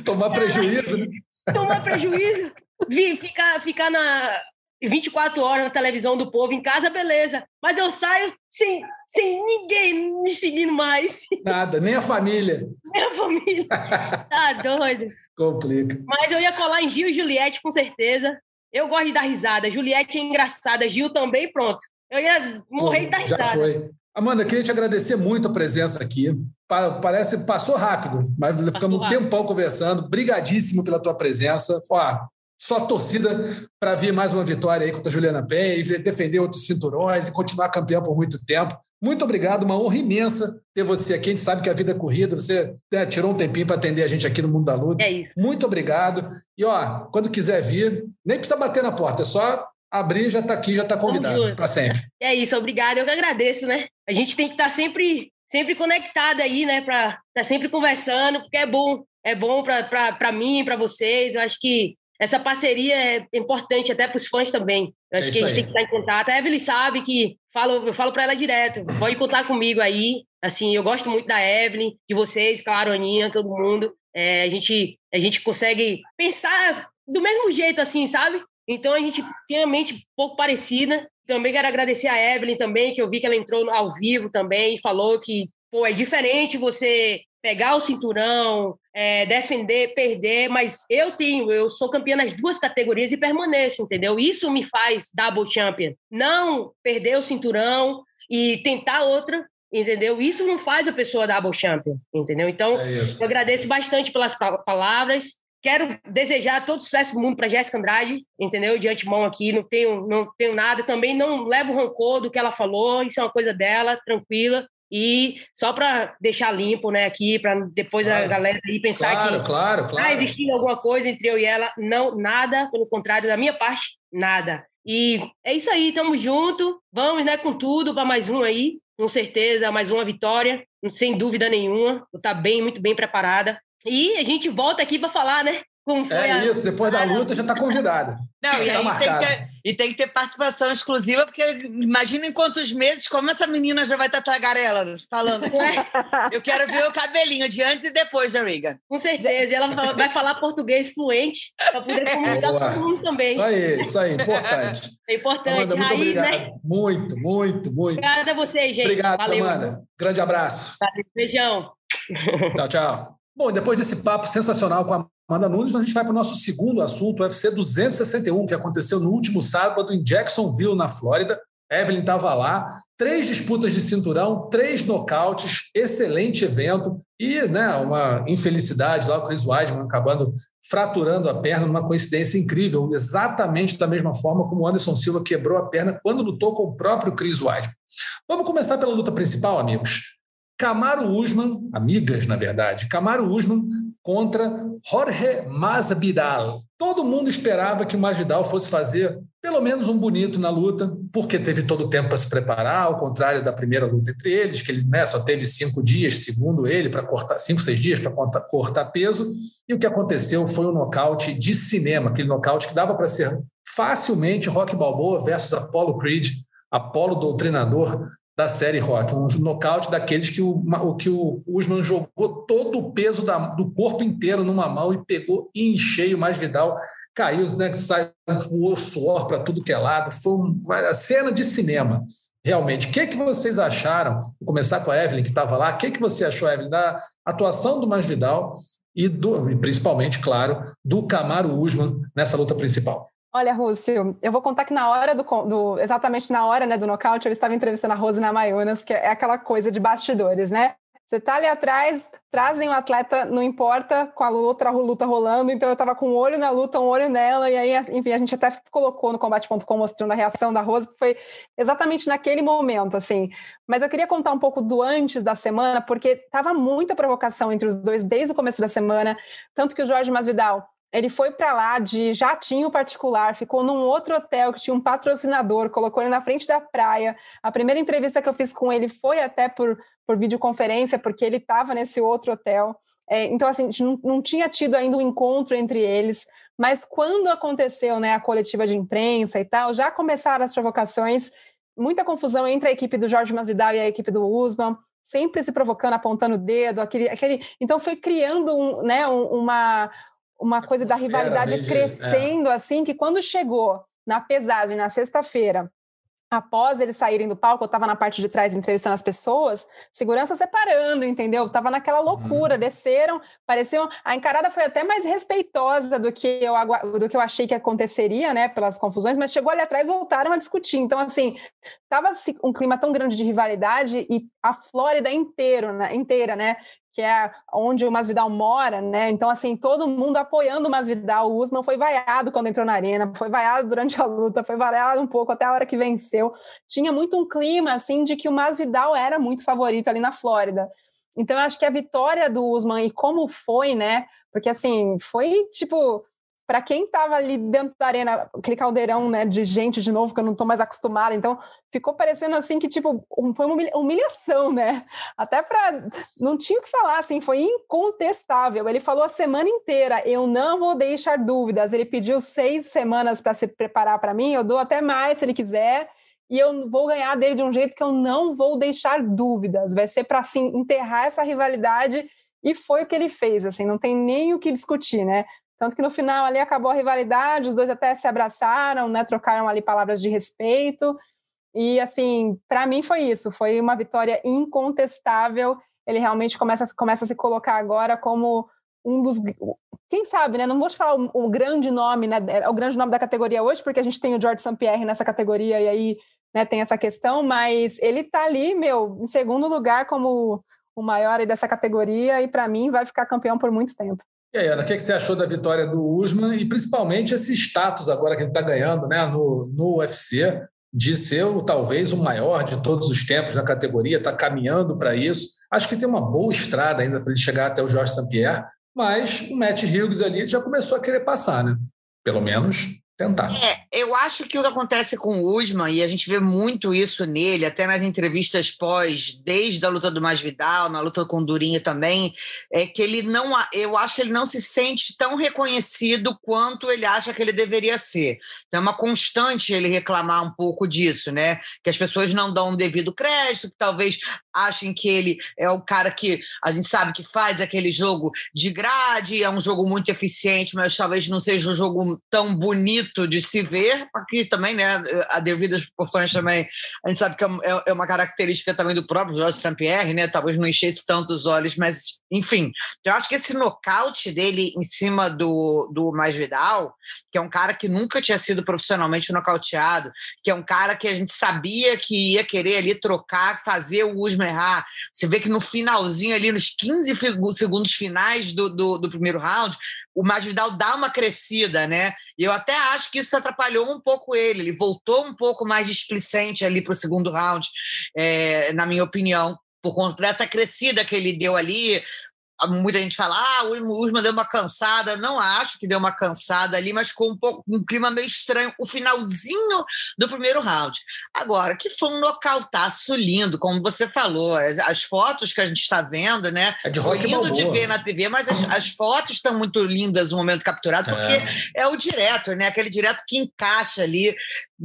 Tomar prejuízo. né? tomar prejuízo, vi, ficar, ficar na 24 horas na televisão do povo em casa, beleza. Mas eu saio sem, sem ninguém me seguindo mais. Nada, nem a família. Minha família. Tá doido. Complica. Mas eu ia colar em Gil e Juliette, com certeza. Eu gosto de dar risada. Juliette é engraçada, Gil também, pronto. Eu ia morrer de dar Já risada. foi. Amanda, queria te agradecer muito a presença aqui. Pa- Parece passou rápido, mas ficamos um tempão conversando. Brigadíssimo pela tua presença. Ó, só torcida para vir mais uma vitória aí contra a Juliana Pen e defender outros cinturões e continuar campeã por muito tempo. Muito obrigado, uma honra imensa ter você aqui. A gente sabe que a vida é corrida, você né, tirou um tempinho para atender a gente aqui no Mundo da Luta. É isso. Muito obrigado. E ó, quando quiser vir, nem precisa bater na porta, é só abrir, já está aqui, já está convidado para sempre. É isso, obrigado. Eu que agradeço, né? A gente tem que estar sempre, sempre conectado aí, né? Para estar sempre conversando, porque é bom. É bom para mim, para vocês. Eu acho que essa parceria é importante até para os fãs também. Eu acho É que a gente aí. tem que estar em contato. A Evelyn sabe que falo, eu falo para ela direto. Pode contar comigo aí. Assim, eu gosto muito da Evelyn, de vocês, claro, Aninha, todo mundo. É, a, gente, a gente consegue pensar do mesmo jeito, assim, sabe? Então a gente tem a mente um pouco parecida. Também quero agradecer a Evelyn também, que eu vi que ela entrou ao vivo também e falou que pô, é diferente você pegar o cinturão, é, defender, perder, mas eu tenho, eu sou campeã nas duas categorias e permaneço, entendeu? Isso me faz double champion. Não perder o cinturão e tentar outra, entendeu? Isso não faz a pessoa double champion, entendeu? Então, É eu agradeço bastante pelas pa- palavras. Quero desejar todo sucesso do mundo para Jéssica Andrade, entendeu? De antemão aqui, não tenho, não tenho nada. Também não levo rancor do que ela falou, isso é uma coisa dela, tranquila. E só para deixar limpo, né, aqui, para depois a Claro. galera aí pensar Claro, que claro, está claro. existindo alguma coisa entre eu e ela. Não, nada, pelo contrário, da minha parte, nada. E é isso aí, tamo junto. Vamos, né, com tudo para mais um aí, com certeza, mais uma vitória, sem dúvida nenhuma. Eu tá bem, muito bem preparada. E a gente volta aqui para falar, né, como foi É a... isso, depois da luta já está convidada. Não, e, Tá aí tem que ter, e tem que ter participação exclusiva, porque imagina em quantos meses, como essa menina já vai estar tagarela falando. Eu quero ver o cabelinho de antes e depois da Riga. Com certeza, e ela va- vai falar português fluente para poder comunicar Boa. todo mundo também. Isso aí, isso aí, importante. É importante. Amanda, muito Raiz, obrigado. né? Muito, muito, muito. Obrigada a vocês, gente. Obrigado, Valeu. Amanda. Grande abraço. Beijão. Tchau, tchau. Bom, depois desse papo sensacional com a Amanda Nunes, a gente vai para o nosso segundo assunto, UFC 261, que aconteceu no último sábado em Jacksonville, na Flórida. Evelyn estava lá, três disputas de cinturão, três nocautes, excelente evento e né, uma infelicidade lá, o Chris Weidman acabando fraturando a perna numa coincidência incrível, exatamente da mesma forma como o Anderson Silva quebrou a perna quando lutou com o próprio Chris Weidman. Vamos começar pela luta principal, amigos. Camaro Usman, amigas, na verdade, Camaro Usman contra Jorge Masvidal. Todo mundo esperava que o Masvidal fosse fazer pelo menos um bonito na luta, porque teve todo o tempo para se preparar, ao contrário da primeira luta entre eles, que ele né, só teve cinco dias, segundo ele, para cortar cinco, seis dias para cortar peso. E o que aconteceu foi um nocaute de cinema, aquele nocaute que dava para ser facilmente Rock Balboa versus Apollo Creed, Apollo doutrinador da série Rock, um nocaute daqueles que o, que o Usman jogou todo o peso da, do corpo inteiro numa mão e pegou em cheio, mas Vidal caiu, né, sai, voou suor para tudo que é lado, foi uma cena de cinema, realmente. O que, que vocês acharam? Vou começar com a Evelyn, que estava lá, o que, que você achou, Evelyn, da atuação do Masvidal e, do, e principalmente, claro, do Camaro Usman nessa luta principal? Olha, Rússio, eu vou contar que na hora do, do exatamente na hora né, do nocaute, eu estava entrevistando a Rose Mayunas, que é aquela coisa de bastidores, né? Você tá ali atrás, trazem o atleta, não importa, com a outra luta rolando, então eu tava com um olho na luta, um olho nela, e aí, enfim, a gente até colocou no combate.com mostrando a reação da Rose, que foi exatamente naquele momento, assim. Mas eu queria contar um pouco do antes da semana, porque tava muita provocação entre os dois desde o começo da semana, tanto que o Jorge Masvidal ele foi para lá de jatinho particular, ficou num outro hotel que tinha um patrocinador, colocou ele na frente da praia. A primeira entrevista que eu fiz com ele foi até por, por videoconferência, porque ele estava nesse outro hotel. É, então, assim, não, não, tinha tido ainda um encontro entre eles, mas quando aconteceu né, a coletiva de imprensa e tal, já começaram as provocações, muita confusão entre a equipe do Jorge Masvidal e a equipe do Usman, sempre se provocando, apontando o dedo, aquele, aquele... então foi criando um, né, uma, uma coisa da rivalidade de, crescendo, é. assim, que quando chegou na pesagem na sexta-feira, após eles saírem do palco, eu estava na parte de trás entrevistando as pessoas, segurança separando, entendeu? Tava naquela uhum. loucura, uhum. desceram, pareciam. A encarada foi até mais respeitosa do que eu do que eu achei que aconteceria, né? Pelas confusões, mas chegou ali atrás voltaram a discutir. Então, assim, tava um clima tão grande de rivalidade e a Flórida inteiro, né, inteira, né? Que é onde o Masvidal mora, né? Então, assim, todo mundo apoiando o Masvidal. O Usman foi vaiado quando entrou na arena, foi vaiado durante a luta, foi vaiado um pouco até a hora que venceu. Tinha muito um clima, assim, de que o Masvidal era muito favorito ali na Flórida. Então, eu acho que a vitória do Usman e como foi, né? Porque, assim, foi, tipo, para quem estava ali dentro da arena, aquele caldeirão né, de gente de novo, que eu não estou mais acostumada, então ficou parecendo assim que tipo foi uma humilhação, né? Até para não tinha o que falar, assim, foi incontestável. Ele falou a semana inteira: eu não vou deixar dúvidas. Ele pediu seis semanas para se preparar para mim, eu dou até mais se ele quiser. E eu vou ganhar dele de um jeito que eu não vou deixar dúvidas. Vai ser para assim enterrar essa rivalidade e foi o que ele fez, assim, não tem nem o que discutir, né? Tanto que no final ali acabou a rivalidade, os dois até se abraçaram, né, trocaram ali palavras de respeito. E assim, para mim foi isso, foi uma vitória incontestável. Ele realmente começa, começa a se colocar agora como um dos. Quem sabe, né? Não vou te falar o, o grande nome, né? É o grande nome da categoria hoje, porque a gente tem o George St. Pierre nessa categoria e aí né, tem essa questão, mas ele tá ali, meu, em segundo lugar como o maior dessa categoria e para mim vai ficar campeão por muito tempo. E aí, Ana, o que você achou da vitória do Usman e principalmente esse status agora que ele está ganhando né, no, no UFC de ser talvez o maior de todos os tempos na categoria, está caminhando para isso. Acho que tem uma boa estrada ainda para ele chegar até o Jorge St. Pierre, mas o Matt Hughes ali já começou a querer passar, né? Pelo menos tentar. É, eu acho que o que acontece com o Usman, e a gente vê muito isso nele, até nas entrevistas pós, desde a luta do Masvidal, na luta com o Durinho também, é que ele não, eu acho que ele não se sente tão reconhecido quanto ele acha que ele deveria ser. Então é uma constante ele reclamar um pouco disso, né? Que as pessoas não dão um devido crédito, que talvez achem que ele é o cara que a gente sabe que faz aquele jogo de grade, é um jogo muito eficiente, mas talvez não seja um jogo tão bonito de se ver. Aqui também, né, a devidas proporções também, a gente sabe que é, é, é uma característica também do próprio Jorge Saint-Pierre, né, talvez não enchesse tanto os olhos, mas, enfim, eu acho que esse nocaute dele em cima do, do Masvidal, que é um cara que nunca tinha sido profissionalmente nocauteado, que é um cara que a gente sabia que ia querer ali trocar, fazer o Usman errar, você vê que no finalzinho ali, nos 15 segundos finais do, do, do primeiro round, o Masvidal dá uma crescida, né? E eu até acho que isso atrapalhou um pouco ele. Ele voltou um pouco mais displicente ali para o segundo round, é, na minha opinião, por conta dessa crescida que ele deu ali, muita gente fala, ah, o Usman deu uma cansada. Não acho que deu uma cansada ali, mas com um, pouco, um clima meio estranho. O finalzinho do primeiro round. Agora, que foi um nocautaço lindo, como você falou. As, as fotos que a gente está vendo, né? É de foi lindo de ver na TV, mas as, as fotos estão muito lindas no momento capturado, porque é. é o direto, né? Aquele direto que encaixa ali,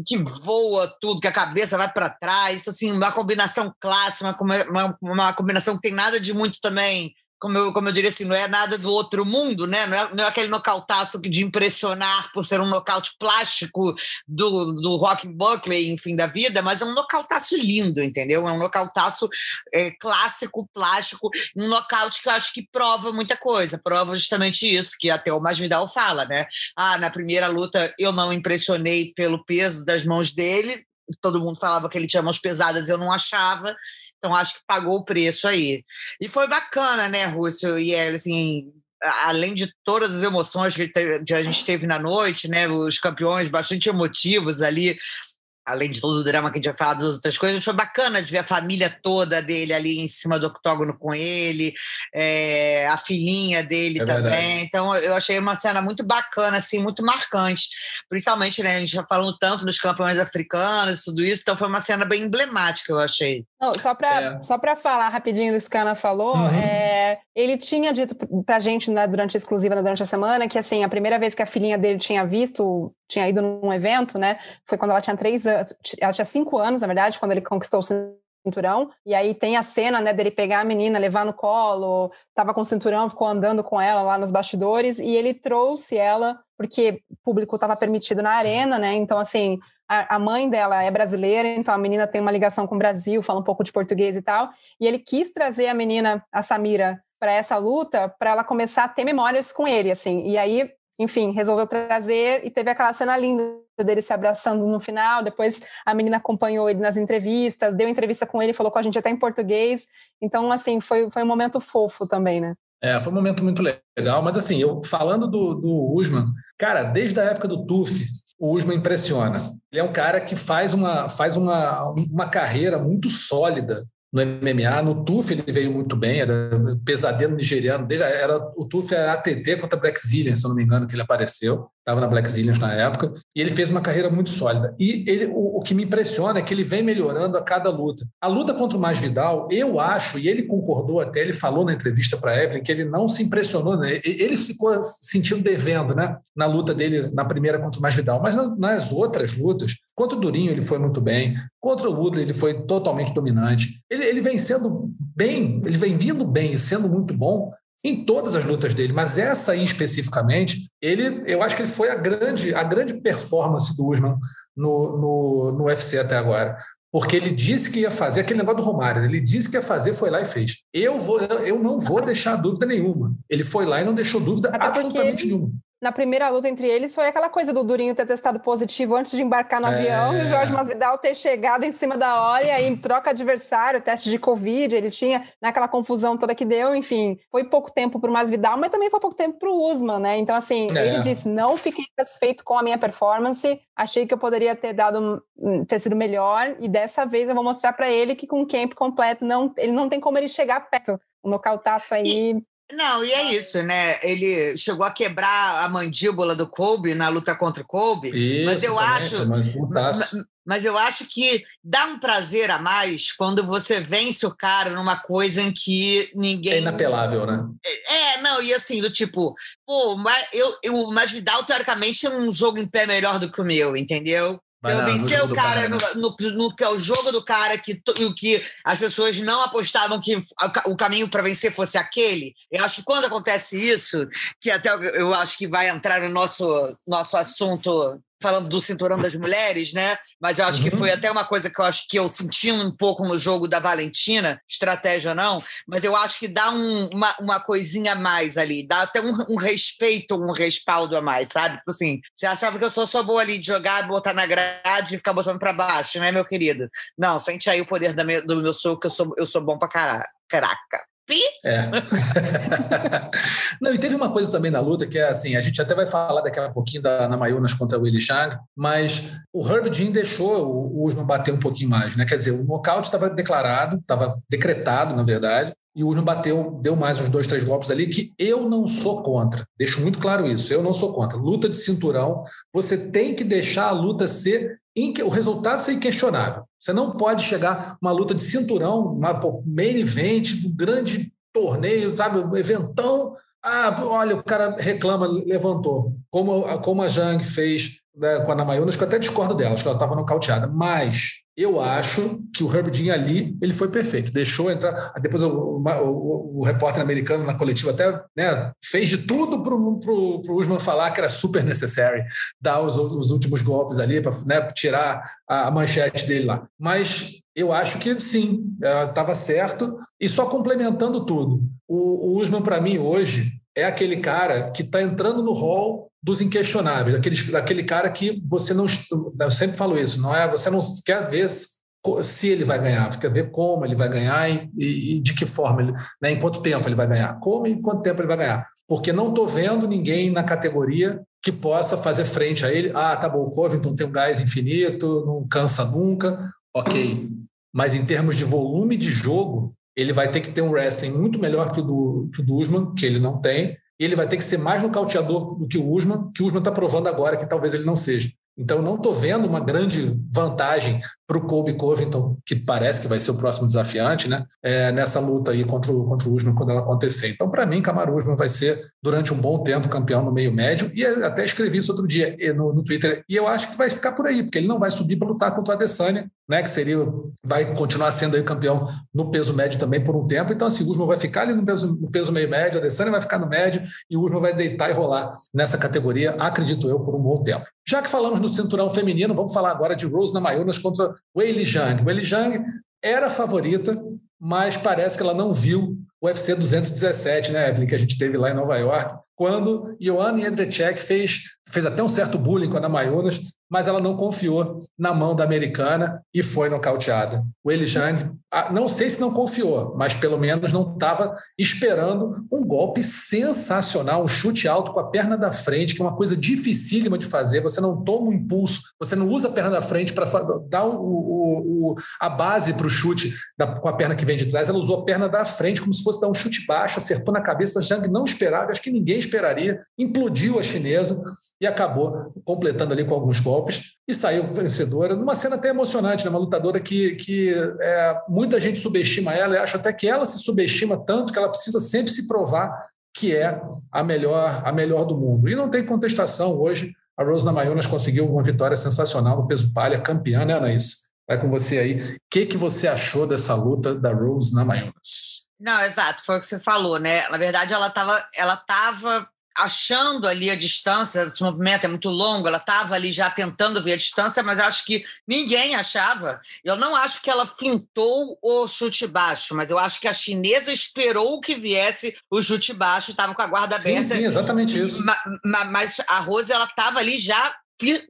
que voa tudo, que a cabeça vai para trás. Assim, uma combinação clássica, uma, uma, uma combinação que tem nada de muito também como eu, como eu diria assim, não é nada do outro mundo, né? Não é, não é aquele nocautaço de impressionar por ser um nocaute plástico do, do Rock Buckley, enfim, da vida, mas é um nocautaço lindo, entendeu? É um nocautaço é, clássico, plástico, um nocaute que eu acho que prova muita coisa, prova justamente isso, que até o Masvidal fala, né? Ah, na primeira luta eu não impressionei pelo peso das mãos dele, todo mundo falava que ele tinha mãos pesadas, eu não achava, então, acho que pagou o preço aí. E foi bacana, né, Rússio? E é, assim, além de todas as emoções que a gente teve na noite, né, os campeões bastante emotivos ali, além de todo o drama que a gente vai falar das outras coisas, foi bacana de ver a família toda dele ali em cima do octógono com ele, é, a filhinha dele é também. Verdade. Então, eu achei uma cena muito bacana, assim, muito marcante. Principalmente, né, a gente já falando tanto dos campeões africanos, tudo isso, então foi uma cena bem emblemática, eu achei. Não, só para é. só falar rapidinho do que a Ana falou, uhum. é, ele tinha dito pra gente né, durante a exclusiva, durante a semana, que assim, a primeira vez que a filhinha dele tinha visto, tinha ido num evento, né, foi quando ela tinha três anos, ela tinha cinco anos, na verdade, quando ele conquistou o cinturão, e aí tem a cena, né, dele pegar a menina, levar no colo, tava com o cinturão, ficou andando com ela lá nos bastidores, e ele trouxe ela, porque o público estava permitido na arena, né, então assim, a, mãe dela é brasileira, então a menina tem uma ligação com o Brasil, fala um pouco de português e tal. E ele quis trazer a menina, a Samira, para essa luta, para ela começar a ter memórias com ele, assim. E aí, enfim, resolveu trazer e teve aquela cena linda dele se abraçando no final. Depois a menina acompanhou ele nas entrevistas, deu entrevista com ele, falou com a gente até em português. Então, assim, foi, foi um momento fofo também, né? É, foi um momento muito legal, mas assim, eu falando do, do Usman, cara, desde a época do TUF, o Usman impressiona. Ele é um cara que faz uma, faz uma, uma carreira muito sólida no MMA. No TUF ele veio muito bem, era pesadelo nigeriano. Era, o TUF era ATT contra Black Zillion, se eu não me engano, que ele apareceu estava na Black Zillions na época, e ele fez uma carreira muito sólida. E ele, o, o, que me impressiona é que ele vem melhorando a cada luta. A luta contra o Masvidal, eu acho, e ele concordou até, ele falou na entrevista para Evelyn que ele não se impressionou, né? ele ficou sentindo devendo né? na luta dele na primeira contra o Masvidal, mas nas outras lutas, contra o Durinho ele foi muito bem, contra o Woodley ele foi totalmente dominante, ele, ele vem sendo bem, ele vem vindo bem e sendo muito bom em todas as lutas dele, mas essa aí especificamente, ele, eu acho que ele foi a grande, a grande performance do Usman no, no, no UFC até agora. Porque ele disse que ia fazer aquele negócio do Romário, ele disse que ia fazer, foi lá e fez. Eu, vou, eu não vou deixar dúvida nenhuma. Ele foi lá e não deixou dúvida Até absolutamente nenhuma na primeira luta entre eles foi aquela coisa do Durinho ter testado positivo antes de embarcar no é... avião e o Jorge Masvidal ter chegado em cima da hora e aí troca adversário, teste de Covid, ele tinha naquela confusão toda que deu, enfim, foi pouco tempo para o Masvidal, mas também foi pouco tempo para o Usman, né? Então, assim, é. ele disse, não fiquei satisfeito com a minha performance, achei que eu poderia ter dado, ter sido melhor e dessa vez eu vou mostrar para ele que com o camp completo, não, ele não tem como ele chegar perto. O nocautaço aí não, e é isso, né? Ele chegou a quebrar a mandíbula do Kobe na luta contra o Kobe, isso, mas eu também, acho, mas, mas eu acho que dá um prazer a mais quando você vence o cara numa coisa em que ninguém. É inapelável, né? É, é não, e assim, do tipo, pô, mas eu, eu, o Masvidal, teoricamente, é um jogo em pé melhor do que o meu, entendeu? Vai eu venci o cara, no, no, no, que é o jogo do cara que, que as pessoas não apostavam que o caminho para vencer fosse aquele. Eu acho que quando acontece isso, que até eu acho que vai entrar no nosso, nosso assunto falando do cinturão das mulheres, né? Mas eu acho uhum. que foi até uma coisa que eu acho que eu senti um pouco no jogo da Valentina, estratégia não, mas eu acho que dá um, uma, uma coisinha a mais ali, dá até um, um, respeito, um respaldo a mais, sabe? Tipo assim, você achava que eu sou só boa ali de jogar, botar na grade e ficar botando para baixo, né, meu querido? Não, sente aí o poder do meu, do meu soco, que eu sou, eu sou bom pra caraca. Caraca. É. Não, e teve uma coisa também na luta que é assim, a gente até vai falar daqui a pouquinho da Ana Mayunas contra o Willie Chang, mas o Herb Jean deixou o Usman bater um pouquinho mais, né? Quer dizer, o nocaute estava declarado, estava decretado, na verdade, e o Usman bateu, deu mais uns dois, três golpes ali, que eu não sou contra. Deixo muito claro isso, eu não sou contra. Luta de cinturão, você tem que deixar a luta ser o resultado ser inquestionável. Você não pode chegar uma luta de cinturão, uma main event, um grande torneio, sabe, um eventão. Ah, olha, o cara reclama, levantou. Como, como a Jang fez né, com a Namayunas, que eu até discordo dela, acho que ela estava nocauteada. Mas eu acho que o Herbert ali ele foi perfeito. Deixou entrar. Depois o, o, o repórter americano na coletiva até né, fez de tudo para o Usman falar que era super necessário dar os, os últimos golpes ali para né, tirar a, manchete dele lá. Mas eu acho que sim, estava certo. E só complementando tudo, o, o Usman, para mim, hoje, é aquele cara que está entrando no hall dos inquestionáveis, aquele, aquele cara que você não. Eu sempre falo isso, não é? Você não quer ver se ele vai ganhar, quer ver como ele vai ganhar e, e de que forma, ele, né, em quanto tempo ele vai ganhar, como e em quanto tempo ele vai ganhar. Porque não estou vendo ninguém na categoria que possa fazer frente a ele. Ah, tá bom, o Covington tem um gás infinito, não cansa nunca, ok. Mas em termos de volume de jogo, ele vai ter que ter um wrestling muito melhor que o do, que o do Usman, que ele não tem, e ele vai ter que ser mais nocauteador do que o Usman, que o Usman está provando agora que talvez ele não seja. Então, não estou vendo uma grande vantagem para o Colby Covington, que parece que vai ser o próximo desafiante, né? É, nessa luta aí contra o, contra o Usman quando ela acontecer. Então, para mim, Camaro Usman vai ser, durante um bom tempo, campeão no meio médio. E até escrevi isso outro dia no, no Twitter. E eu acho que vai ficar por aí, porque ele não vai subir para lutar contra o Adesanya, né? Que seria, vai continuar sendo aí campeão no peso médio também por um tempo. Então, assim, o Usman vai ficar ali no peso, no peso meio médio, a Adesanya vai ficar no médio e o Usman vai deitar e rolar nessa categoria, acredito eu, por um bom tempo. Já que falamos no cinturão feminino, vamos falar agora de Rose Namajunas contra Weili Zhang. Weili Zhang era favorita, mas parece que ela não viu UFC 217, né, Evelyn, que a gente teve lá em Nova York, quando Ioana Jedrzejczyk fez, fez até um certo bullying com a Namajunas, mas ela não confiou na mão da americana e foi nocauteada. O Eli Zhang, ah, não sei se não confiou, mas pelo menos não estava esperando um golpe sensacional, um chute alto com a perna da frente, que é uma coisa dificílima de fazer. Você não toma um impulso, você não usa a perna da frente para dar o, o, o, a base para o chute da, com a perna que vem de trás. Ela usou a perna da frente como se fosse dar um chute baixo, acertou na cabeça. Zhang não esperava, acho que ninguém esperaria, implodiu a chinesa e acabou completando ali com alguns golpes e saiu vencedora, numa cena até emocionante, né? uma lutadora que, que é, muita gente subestima ela, e acho até que ela se subestima tanto que ela precisa sempre se provar que é a melhor, a melhor do mundo. E não tem contestação hoje, a Rose Namajunas conseguiu uma vitória sensacional no peso palha, campeã, né, Anaís? Vai com você aí. O que, que você achou dessa luta da Rose Namajunas? Não, exato, foi o que você falou, né? Na verdade, ela estava ela tava achando ali a distância, esse movimento é muito longo, ela estava ali já tentando ver a distância, mas acho que ninguém achava. Eu não acho que ela fintou o chute baixo, mas eu acho que a chinesa esperou que viesse o chute baixo, estava com a guarda aberta. Sim, sim, exatamente isso. Mas a Rose, ela estava ali já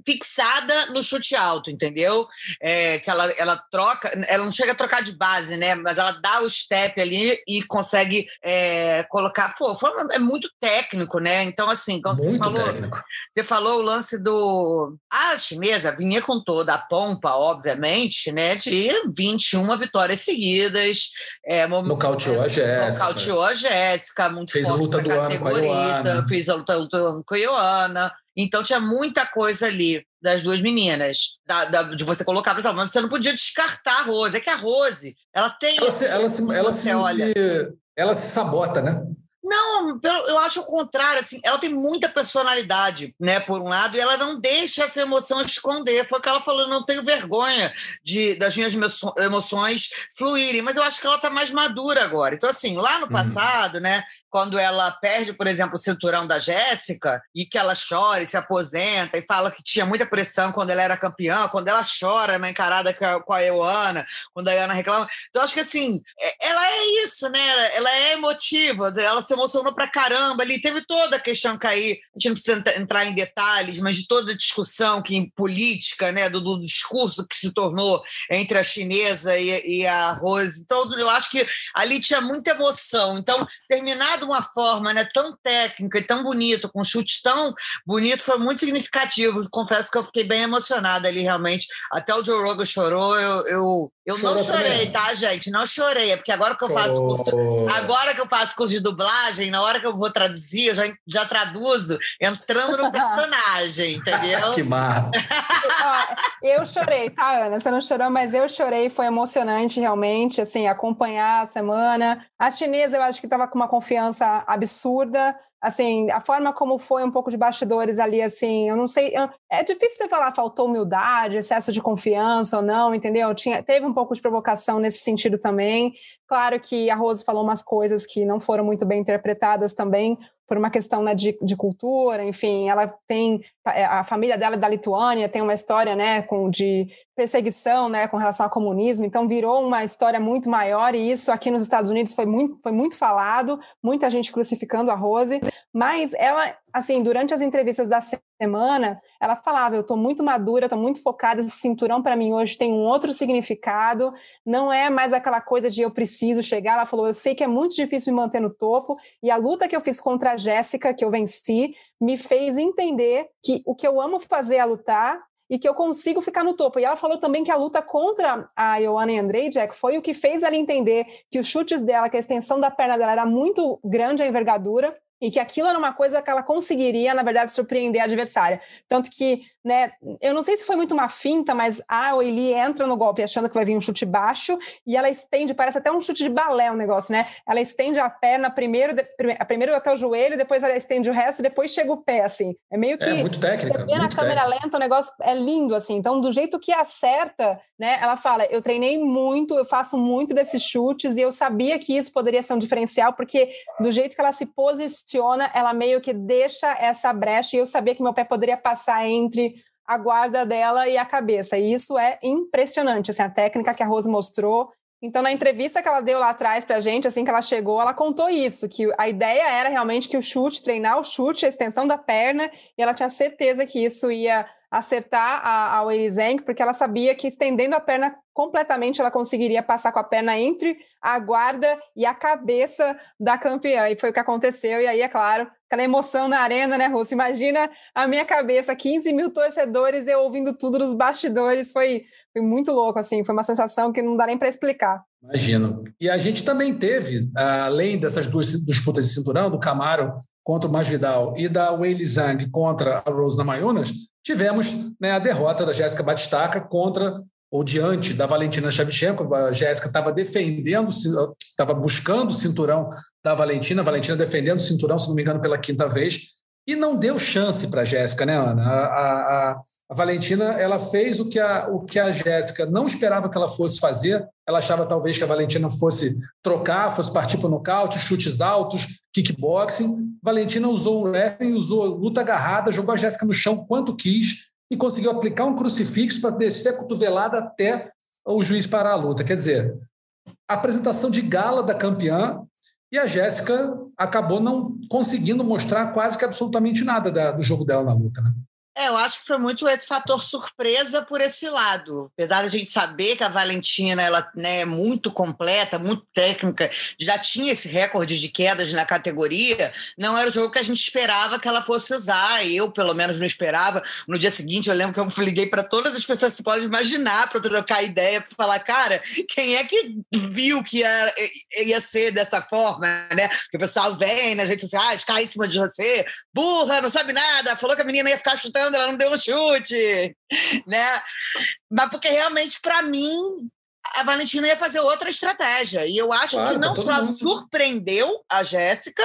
fixada no chute alto, entendeu? É, que ela, ela troca, ela não chega a trocar de base, né? Mas ela dá o step ali e consegue é, colocar. Pô, foi, é muito técnico, né? Então, assim, quando muito você falou. Técnico. Você falou o lance do. A chinesa vinha com toda a pompa, obviamente, né? De 21 vitórias seguidas. É, nocauteou a Jéssica. Nocauteou a Jéssica, muito fez forte a luta do ano com a Ioana. Fez a luta, luta do ano com a Ioana. Então tinha muita coisa ali das duas meninas, da, da, de você colocar para mas você não podia descartar a Rose. É que a Rose, ela tem. Ela se, ela se, ela se, se, ela se sabota, né? Não, eu acho o contrário, assim, ela tem muita personalidade, né, por um lado, e ela não deixa essa emoção esconder. Foi o que ela falou, não tenho vergonha de das minhas emoções fluírem, mas eu acho que ela está mais madura agora. Então, assim, lá no uhum. passado, uhum. né, quando ela perde, por exemplo, o cinturão da Jéssica, e que ela chora e se aposenta, e fala que tinha muita pressão quando ela era campeã, quando ela chora na encarada com a Ioana, quando a Ioana reclama. Então, acho que assim, é, ela é isso, né? Ela é emotiva, ela se emocionou pra caramba ali. Teve toda a questão cair, a gente não precisa entrar em detalhes, mas de toda a discussão que em política, né, do, do discurso que se tornou entre a chinesa e, e a Rose. Então, eu acho que ali tinha muita emoção. Então, terminar de uma forma né, tão técnica e tão bonita, com um chute tão bonito, foi muito significativo. Confesso que eu fiquei bem emocionada ali, realmente. Até o Joe Rogan chorou, eu, eu, eu não chorei, também. tá, gente? Não chorei, é porque agora que eu faço curso, agora que eu faço curso de dublagem, na hora que eu vou traduzir, eu já, já traduzo entrando no personagem, entendeu? que mar. eu chorei, tá, Ana? Você não chorou, mas eu chorei, foi emocionante realmente, assim, acompanhar a semana. A chinesa, eu acho que estava com uma confiança absurda. Assim, a forma como foi um pouco de bastidores ali, assim, eu não sei, eu, é difícil você falar faltou humildade, excesso de confiança ou não, entendeu? Tinha, teve um pouco de provocação nesse sentido também. Claro que a Rose falou umas coisas que não foram muito bem interpretadas também, por uma questão né, de, de, cultura, enfim, ela tem é, a família dela é da Lituânia, tem uma história né, com, de perseguição né, com relação ao comunismo, então virou uma história muito maior e isso aqui nos Estados Unidos foi muito, foi muito falado, muita gente crucificando a Rose, mas ela, assim, durante as entrevistas da semana, ela falava: Eu estou muito madura, estou muito focada. Esse cinturão para mim hoje tem um outro significado. Não é mais aquela coisa de eu preciso chegar. Ela falou: Eu sei que é muito difícil me manter no topo. E a luta que eu fiz contra a Jéssica, que eu venci, me fez entender que o que eu amo fazer é lutar e que eu consigo ficar no topo. E ela falou também que a luta contra a Ioana Andrejek foi o que fez ela entender que os chutes dela, que a extensão da perna dela era muito grande a envergadura, e que aquilo era uma coisa que ela conseguiria, na verdade, surpreender a adversária. Tanto que, né, eu não sei se foi muito uma finta, mas a Oili entra no golpe achando que vai vir um chute baixo e ela estende, parece até um chute de balé o um negócio, né? Ela estende a perna primeiro, de, primeiro até o joelho, depois ela estende o resto, depois chega o pé, assim. É meio que. É muito técnica. Você na câmera técnica. lenta, o negócio é lindo, assim. Então, do jeito que acerta, né? Ela fala: eu treinei muito, eu faço muito desses chutes e eu sabia que isso poderia ser um diferencial, porque do jeito que ela se posiciona, posiciona, ela meio que deixa essa brecha, e eu sabia que meu pé poderia passar entre a guarda dela e a cabeça. E isso é impressionante, assim, a técnica que a Rose mostrou. Então, na entrevista que ela deu lá atrás pra gente, assim que ela chegou, ela contou isso, que a ideia era realmente que o chute, treinar o chute, a extensão da perna, e ela tinha certeza que isso ia acertar a, a Weili Zhang, porque ela sabia que estendendo a perna completamente ela conseguiria passar com a perna entre a guarda e a cabeça da campeã. E foi o que aconteceu. E aí, é claro, aquela emoção na arena, né, Russo? Imagina a minha cabeça, 15 mil torcedores, eu ouvindo tudo nos bastidores. Foi, foi muito louco, assim. Foi uma sensação que não dá nem para explicar. Imagino. E a gente também teve, além dessas duas disputas de cinturão, do Camaro contra o Masvidal e da Weili Zhang contra a Rose Namajunas, tivemos né, a derrota da Jéssica Batistaca contra ou diante da Valentina Shevchenko. A Jéssica estava defendendo, estava buscando o cinturão da Valentina, a Valentina defendendo o cinturão, se não me engano, pela quinta vez, e não deu chance para a Jéssica, né, Ana? A, a, a, Valentina ela fez o que a, o que a Jéssica não esperava que ela fosse fazer. Ela achava talvez que a Valentina fosse trocar, fosse partir para o nocaute, chutes altos, kickboxing. Valentina usou o wrestling, usou luta agarrada, jogou a Jéssica no chão quanto quis e conseguiu aplicar um crucifixo para descer a cotovelada até o juiz parar a luta. Quer dizer, a apresentação de gala da campeã e a Jéssica acabou não conseguindo mostrar quase que absolutamente nada da, do jogo dela na luta. Né? É, eu acho que foi muito esse fator surpresa por esse lado. Apesar da gente saber que a Valentina ela né, é muito completa, muito técnica, já tinha esse recorde de quedas na categoria, não era o jogo que a gente esperava que ela fosse usar. Eu, pelo menos, não esperava. No dia seguinte, eu lembro que eu liguei para todas as pessoas que você pode imaginar para trocar ideia, para falar, cara, quem é que viu que ia, ia ser dessa forma, né? Porque o pessoal vem nas redes sociais, cai em cima de você, burra, não sabe nada, falou que a menina ia ficar chutando ela não deu um chute, né? Mas porque realmente, para mim, a Valentina ia fazer outra estratégia. E eu acho claro, que não só mundo. surpreendeu a Jéssica,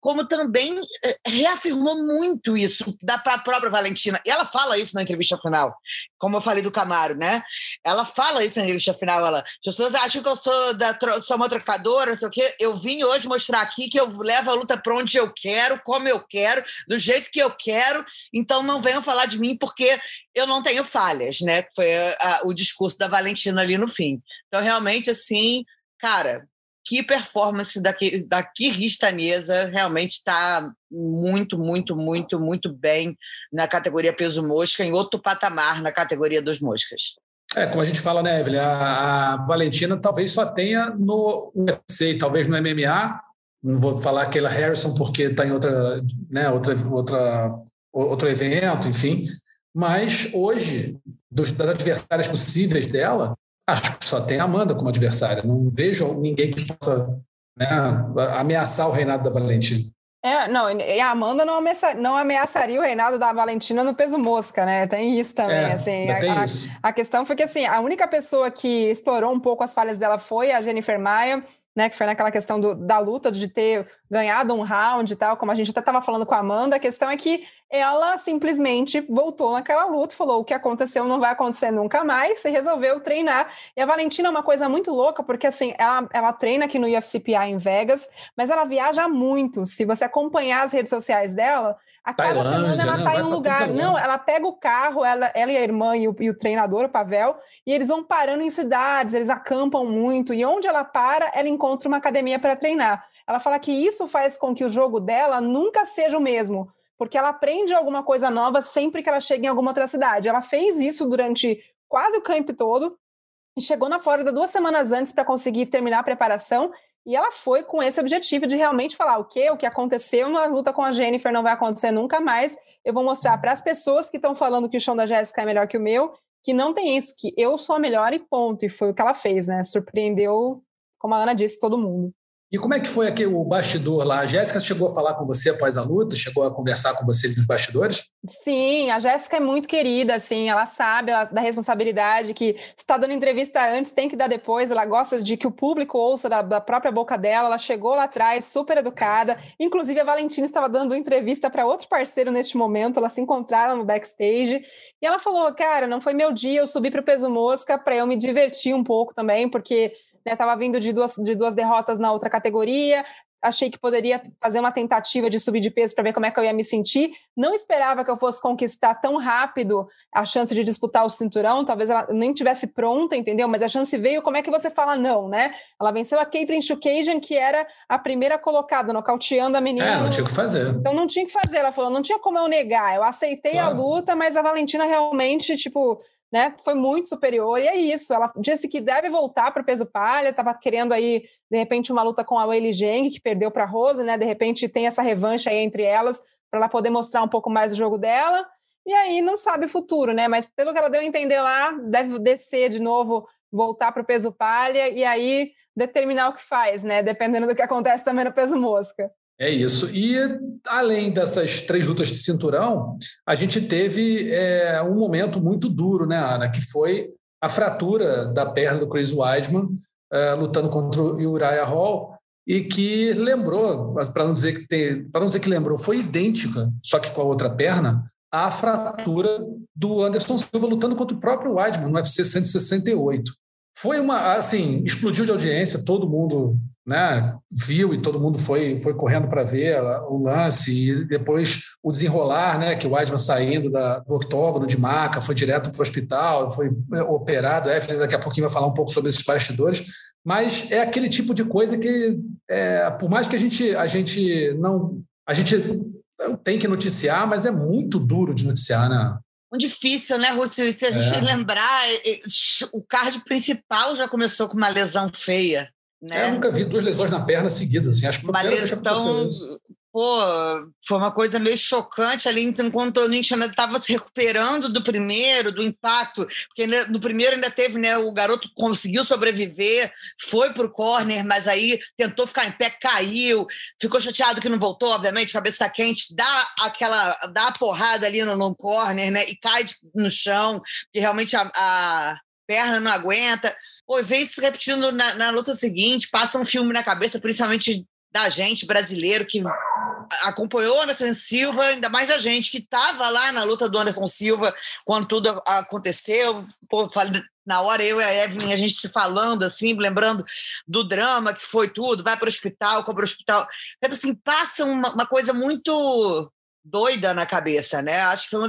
como também eh, reafirmou muito isso da própria Valentina. E ela fala isso na entrevista final, como eu falei do Camaro, né? Ela fala isso na entrevista final. Ela, as pessoas acham que eu sou, da, sou uma trocadora, não sei o quê. Eu vim hoje mostrar aqui que eu levo a luta para onde eu quero, como eu quero, do jeito que eu quero. Então não venham falar de mim porque eu não tenho falhas, né? Foi a, o discurso da Valentina ali no fim. Então, realmente, assim, cara, que performance da, da Kirguistanesa realmente está muito, muito, muito, muito bem na categoria peso mosca, em outro patamar na categoria dos moscas. É, como a gente fala, né, Evelyn, a, a Valentina talvez só tenha no UFC, talvez no MMA, não vou falar aquela Harrison porque está em outra, né, outra, outra, outro evento, enfim, mas hoje, dos, das adversárias possíveis dela, acho que só tem a Amanda como adversária. Não vejo ninguém que possa né, ameaçar o reinado da Valentina. É, não, e a Amanda não, ameaça, não ameaçaria o reinado da Valentina no peso mosca, né? Tem isso também, é, assim. Tem a, isso. A, questão foi que, assim, a única pessoa que explorou um pouco as falhas dela foi a Jennifer Maia, né? Que foi naquela questão do, da luta de ter ganhado um round e tal, como a gente até estava falando com a Amanda. A questão é que ela simplesmente voltou naquela luta, falou o que aconteceu não vai acontecer nunca mais, e resolveu treinar. E a Valentina é uma coisa muito louca, porque assim, ela, ela treina aqui no UFCPA em Vegas, mas ela viaja muito. Se você acompanhar as redes sociais dela, a cada semana ela né? tá em um pra lugar. Não, ela pega o carro, ela, ela e a irmã e o, e o treinador, o Pavel, e eles vão parando em cidades, eles acampam muito, e onde ela para, ela encontra uma academia para treinar. Ela fala que isso faz com que o jogo dela nunca seja o mesmo, porque ela aprende alguma coisa nova sempre que ela chega em alguma outra cidade. Ela fez isso durante quase o camp todo, e chegou na Flórida duas semanas antes para conseguir terminar a preparação. E ela foi com esse objetivo de realmente falar o que, o que aconteceu na luta com a Jennifer não vai acontecer nunca mais. Eu vou mostrar para as pessoas que estão falando que o chão da Jéssica é melhor que o meu, que não tem isso, que eu sou a melhor e ponto. E foi o que ela fez, né? Surpreendeu, como a Ana disse, todo mundo. E como é que foi aqui o bastidor lá? A Jéssica chegou a falar com você após a luta? Chegou a conversar com você nos bastidores? Sim, a Jéssica é muito querida, assim, ela sabe ela, da responsabilidade que está dando entrevista antes, tem que dar depois, ela gosta de que o público ouça da, da, própria boca dela, ela chegou lá atrás, super educada, inclusive a Valentina estava dando entrevista para outro parceiro neste momento, elas se encontraram no backstage, e ela falou, cara, não foi meu dia, eu subi para o peso mosca para eu me divertir um pouco também, porque estava né, vindo de duas, de duas derrotas na outra categoria, achei que poderia fazer uma tentativa de subir de peso para ver como é que eu ia me sentir. Não esperava que eu fosse conquistar tão rápido a chance de disputar o cinturão, talvez ela nem tivesse pronta, entendeu? Mas a chance veio, como é que você fala não, né? Ela venceu a Caitlyn Chukagian, que era a primeira colocada, nocauteando a menina. É, não tinha o que fazer. Então não tinha o que fazer. Ela falou, não tinha como eu negar. Eu aceitei claro. a luta, mas a Valentina realmente, tipo, né, foi muito superior, e é isso, ela disse que deve voltar para o peso palha, estava querendo aí, de repente, uma luta com a Weili Zheng, que perdeu para a Rose, né, de repente tem essa revanche aí entre elas, para ela poder mostrar um pouco mais o jogo dela, e aí não sabe o futuro, né, mas pelo que ela deu a entender lá, deve descer de novo, voltar para o peso palha, e aí determinar o que faz, né, dependendo do que acontece também no peso mosca. É isso. E além dessas três lutas de cinturão, a gente teve é, um momento muito duro, né, Ana? Que foi a fratura da perna do Chris Weidman, é, lutando contra o Uriah Hall, e que lembrou, para não dizer que para não dizer que lembrou, foi idêntica, só que com a outra perna, a fratura do Anderson Silva lutando contra o próprio Weidman no UFC 168. Foi uma, assim, explodiu de audiência, todo mundo né, viu e todo mundo foi, foi correndo para ver o lance e depois o desenrolar, né, que o Weidman saindo da, do octógono de maca, foi direto para o hospital, foi operado, a Evelyn daqui a pouquinho vai falar um pouco sobre esses bastidores, mas é aquele tipo de coisa que, é, por mais que a gente, a gente não... A gente tem que noticiar, mas é muito duro de noticiar, né? Muito difícil, né, Rússio? E se a gente é. lembrar, o card principal já começou com uma lesão feia. Né? Eu nunca vi duas lesões na perna seguidas, assim. Acho que foi uma lesão, pô, foi uma coisa meio chocante ali, enquanto o Nietzsche ainda estava se recuperando do primeiro, do impacto, porque no primeiro ainda teve, né, o garoto conseguiu sobreviver, foi para o corner, mas aí tentou ficar em pé, caiu, ficou chateado que não voltou, obviamente, cabeça quente, dá aquela, dá a porrada ali no, no corner, né, e cai no chão, que realmente a, a perna não aguenta, Pô, vê isso repetindo na, na, luta seguinte, passa um filme na cabeça, principalmente da gente brasileiro que acompanhou o Anderson Silva, ainda mais a gente que estava lá na luta do Anderson Silva quando tudo aconteceu. Pô, na hora eu e a Evelyn, a gente se falando assim, lembrando do drama que foi tudo, vai para o hospital, compra o hospital. Então, assim, passa uma, uma coisa muito doida na cabeça, né? Acho que foi uma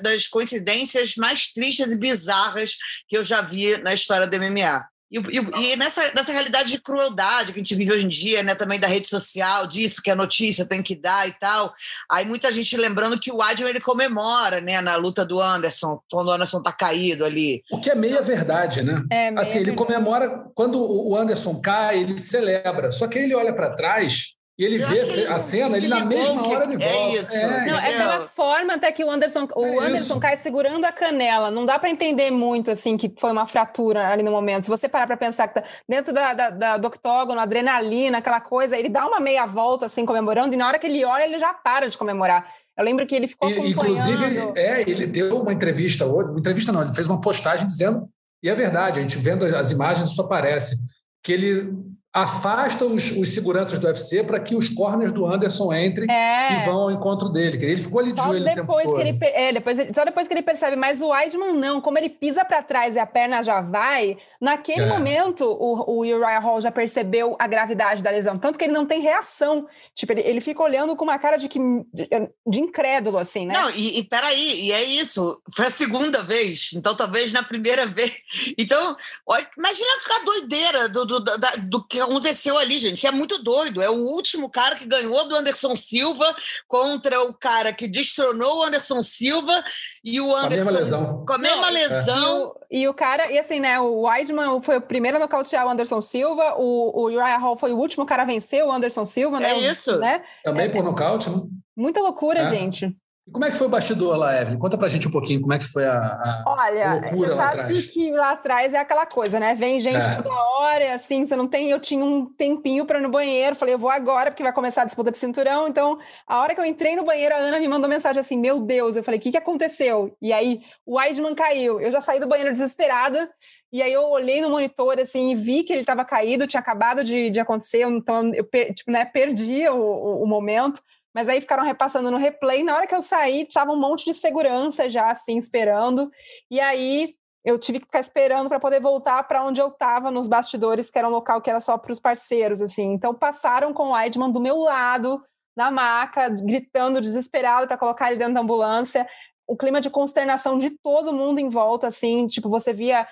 das coincidências mais tristes e bizarras que eu já vi na história do MMA. E, e, e, nessa, nessa realidade de crueldade que a gente vive hoje em dia, né, também da rede social, disso que a notícia tem que dar e tal. Aí muita gente lembrando que o Adrian ele comemora, né, na luta do Anderson, quando o Anderson tá caído ali. O que é meia verdade, né? É, meia assim, ele verdade. comemora quando o Anderson cai, ele celebra. Só que ele olha para trás e ele Eu vê ele a cena, ele na mesma hora ele volta. é isso. É, Não, é Entendeu? pela forma até que o Anderson, o É Anderson isso. cai segurando a canela. Não dá para entender muito assim que foi uma fratura ali no momento. Se você parar para pensar que tá dentro da, da, da- do octógono, adrenalina, aquela coisa, ele dá uma meia volta assim comemorando e na hora que ele olha ele já para de comemorar. Eu lembro que ele ficou E, acompanhando. inclusive, é, ele deu uma entrevista hoje, uma entrevista não, ele fez uma postagem dizendo, e é verdade, a gente vendo as imagens, isso aparece, que ele afasta os, os seguranças do UFC para que os corners do Anderson entrem É. e vão ao encontro dele. que Ele ficou ali de Só joelho o tempo depois todo. que ele, é, depois, só depois que ele percebe, mas o Weidman não, como ele pisa para trás e a perna já vai, naquele É. momento o, o Uriah Hall já percebeu a gravidade da lesão, tanto que ele não tem reação, tipo, ele, ele fica olhando com uma cara de, que, de, de incrédulo, assim, né? Não, e, e peraí, e é isso. Foi a segunda vez, então talvez na primeira vez. Então, olha, imagina a doideira do, do, da- do que aconteceu ali, gente, que é muito doido. É o último cara que ganhou do Anderson Silva contra o cara que destronou o Anderson Silva e o Com a Anderson. mesma lesão. Com a mesma Não, lesão. E o, e o cara, e assim, né? O Weidman foi o primeiro a nocautear o Anderson Silva, o, o Uriah Hall foi o último cara a vencer o Anderson Silva, né? É O- isso. Né? Também por nocaute, né? Muita loucura, É. gente. E como é que foi o bastidor lá, Evelyn? Conta pra gente um pouquinho como é que foi a, a- Olha, loucura lá atrás. que lá atrás é aquela coisa, né? Vem gente É. toda hora, assim, você não tem. Eu tinha um tempinho para ir no banheiro, falei, eu vou agora, porque vai começar a disputa de cinturão. Então, a hora que eu entrei no banheiro, a Ana me mandou mensagem assim: Meu Deus, eu falei, o que, que aconteceu? E aí, o Weidman caiu. Eu já saí do banheiro desesperada, e aí eu olhei no monitor, assim, e vi que ele estava caído, tinha acabado de, de acontecer, então eu tipo, né, perdi o, o- o momento. Mas aí ficaram repassando no replay. Na hora que eu saí, tava um monte de segurança já, assim, esperando. E aí eu tive que ficar esperando para poder voltar para onde eu estava nos bastidores, que era um local que era só para os parceiros, assim. Então passaram com o Weidman do meu lado, na maca, gritando desesperado para colocar ele dentro da ambulância. O clima de consternação de todo mundo em volta, assim, tipo, você via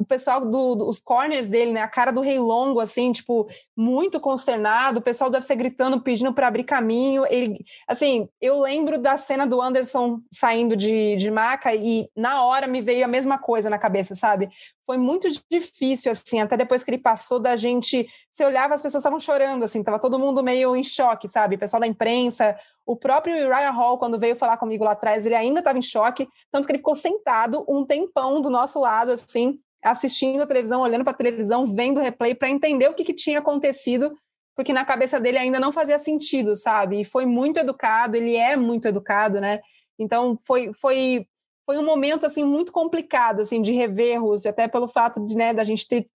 o pessoal do- dos corners dele, né? A cara do Rei Longo, assim, tipo, muito consternado. O pessoal deve ser gritando, pedindo para abrir caminho. Ele, assim, eu lembro da cena do Anderson saindo de, de maca e na hora me veio a mesma coisa na cabeça, sabe? Foi muito difícil, assim, até depois que ele passou da gente. Você olhava, as pessoas estavam chorando, assim, tava todo mundo meio em choque, sabe? O pessoal da imprensa, o próprio Uriah Hall, quando veio falar comigo lá atrás, ele ainda estava em choque, tanto que ele ficou sentado um tempão do nosso lado, assim, assistindo a televisão, olhando para a televisão, vendo o replay para entender o que, que tinha acontecido, porque na cabeça dele ainda não fazia sentido, sabe? E foi muito educado, ele é muito educado, né? Então foi foi foi um momento assim muito complicado assim de rever Rússia, até pelo fato de, né, da gente ter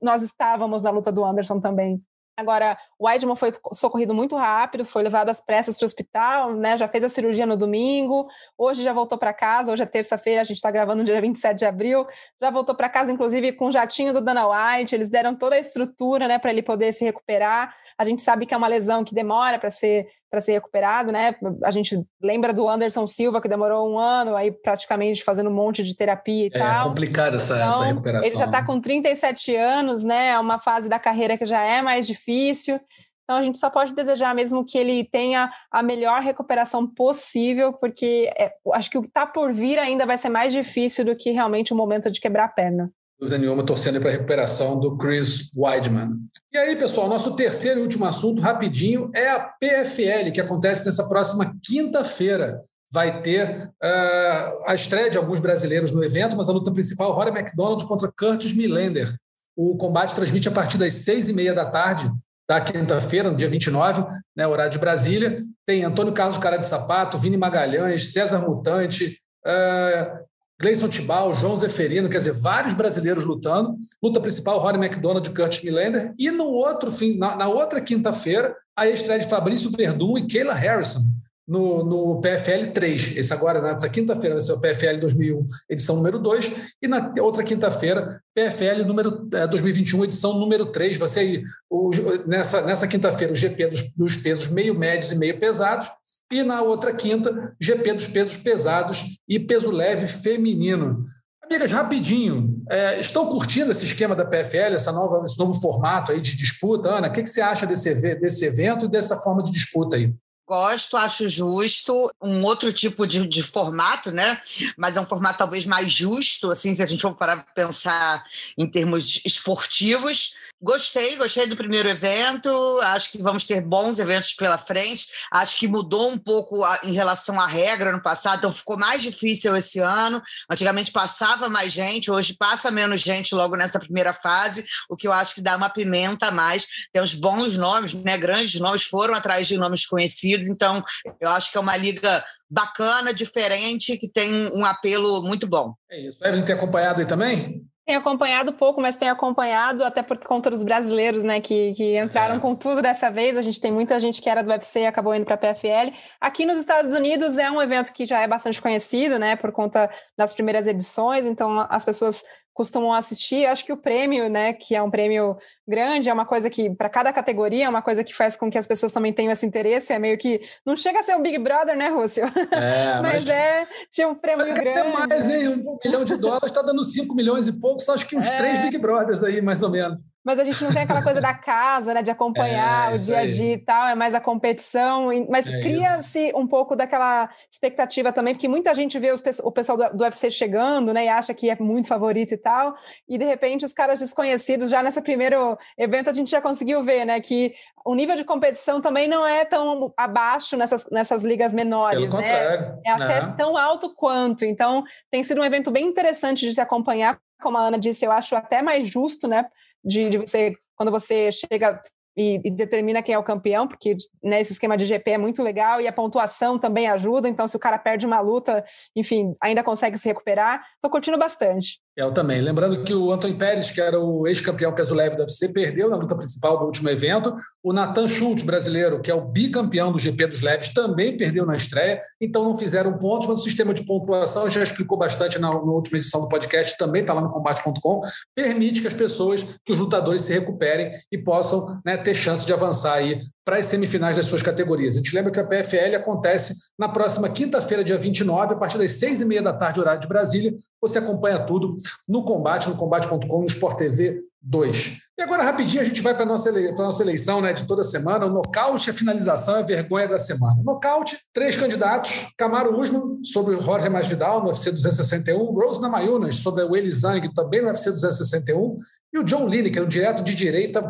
nós estávamos na luta do Anderson também. Agora, o Weidman foi socorrido muito rápido, foi levado às pressas para o hospital, né? Já fez a cirurgia no domingo, hoje já voltou para casa, hoje é terça-feira, a gente está gravando no dia 27 de abril, já voltou para casa, inclusive, com o jatinho do Dana White, eles deram toda a estrutura né, para ele poder se recuperar. A gente sabe que é uma lesão que demora para ser para ser recuperado, né? A gente lembra do Anderson Silva, que demorou um ano aí praticamente fazendo um monte de terapia e É tal. complicada essa, Então, essa recuperação. Ele já está com 37 anos, né? É uma fase da carreira que já é mais difícil. Então a gente só pode desejar mesmo que ele tenha a melhor recuperação possível, porque é, acho que o que está por vir ainda vai ser mais difícil do que realmente o momento de quebrar a perna. Dúvida nenhuma, torcendo para a recuperação do Chris Weidman. E aí, pessoal, nosso terceiro e último assunto, rapidinho, é a PFL, que acontece nessa próxima quinta-feira. Vai ter uh, a estreia de alguns brasileiros no evento, mas a luta principal, Rory McDonald contra Curtis Millender. O combate transmite a partir das seis e meia da tarde da quinta-feira, no dia 29, né, horário de Brasília. Tem Antônio Carlos Cara de Sapato, Vini Magalhães, César Mutante, uh, Gleison Tibal, João Zeferino, quer dizer, vários brasileiros lutando. Luta principal, Rory McDonald e Curtis Millender. E no outro fim, na, na outra quinta-feira, a estreia de Fabrício Verdun e Kayla Harrison no, no PFL 3. Esse agora, nessa quinta-feira, vai ser o PFL 2001, edição número 2. E na outra quinta-feira, PFL número, é, 2021, edição número 3. Vai ser aí, o, nessa, nessa quinta-feira, o GP dos, dos pesos meio médios e meio pesados. E na outra quinta, GP dos pesos pesados e peso leve feminino. Amigas, rapidinho, é, estão curtindo esse esquema da PFL, essa nova, esse novo formato aí de disputa? Ana, o que, que você acha desse, desse evento e dessa forma de disputa aí? Gosto, acho justo, um outro tipo de, de, formato, né? Mas é um formato talvez mais justo, assim, se a gente for parar para pensar em termos esportivos. Gostei, gostei do primeiro evento. Acho que vamos ter bons eventos pela frente. Acho que mudou um pouco a, em relação à regra no passado, então ficou mais difícil esse ano. Antigamente passava mais gente, hoje passa menos gente logo nessa primeira fase, o que eu acho que dá uma pimenta a mais. Tem uns bons nomes, né? Grandes nomes foram atrás de nomes conhecidos, então eu acho que é uma liga bacana, diferente, que tem um apelo muito bom. É isso. Evelyn tem acompanhado aí também? Tenho acompanhado pouco, mas tenho acompanhado até por conta dos brasileiros, né, que, que entraram é. com tudo dessa vez. A gente tem muita gente que era do UFC e acabou indo para a PFL. Aqui nos Estados Unidos é um evento que já é bastante conhecido, né, por conta das primeiras edições, então as pessoas costumam assistir. Acho que o prêmio, né, que é um prêmio grande, é uma coisa que, para cada categoria, é uma coisa que faz com que as pessoas também tenham esse interesse. É meio que. Não chega a ser um Big Brother, né, Rússio? É, mas, mas é. Tinha um prêmio mas grande. Até mais, hein? Um milhão de dólares está dando 5 milhões e poucos, acho que uns é. três Big Brothers aí, mais ou menos mas a gente não tem aquela coisa da casa, né, de acompanhar é, o dia a dia e tal, é mais a competição, mas é cria-se um pouco daquela expectativa também, porque muita gente vê os, o pessoal do, do, UFC chegando, né, e acha que é muito favorito e tal, e de repente os caras desconhecidos, já nesse primeiro evento a gente já conseguiu ver, né, que o nível de competição também não é tão abaixo nessas, nessas ligas menores, Pelo né, contrário. é até não. tão alto quanto, então tem sido um evento bem interessante de se acompanhar, como a Ana disse, eu acho até mais justo, né, de, de você, quando você chega e, e, determina quem é o campeão, porque né, esse esquema de GP é muito legal e a pontuação também ajuda. Então, se o cara perde uma luta, enfim, ainda consegue se recuperar. Estou curtindo bastante. Eu também. Lembrando que o Antônio Pérez, que era o ex-campeão peso leve do UFC, perdeu na luta principal do último evento. O Nathan Schultz, brasileiro, que é o bicampeão do GP dos leves, também perdeu na estreia. Então não fizeram pontos, mas o sistema de pontuação já explicou bastante na, na última edição do podcast, também está lá no combate.com, permite que as pessoas, que os lutadores se recuperem e possam né, ter chance de avançar aí para as semifinais das suas categorias. A gente lembra que a PFL acontece na próxima quinta-feira, dia 29, a partir das seis e meia da tarde, horário de Brasília. Você acompanha tudo no Combate, no combate.com, no Sport TV 2. E agora, rapidinho, a gente vai para a nossa, nossa eleição né, de toda semana. O nocaute, a finalização, a vergonha da semana. Nocaute, três candidatos. Camaro Usman, sobre o Jorge Masvidal, no UFC 261. Rose Namayunas, sobre o Eli Zhang, também no UFC 261. E o John Lineker, um direto de direita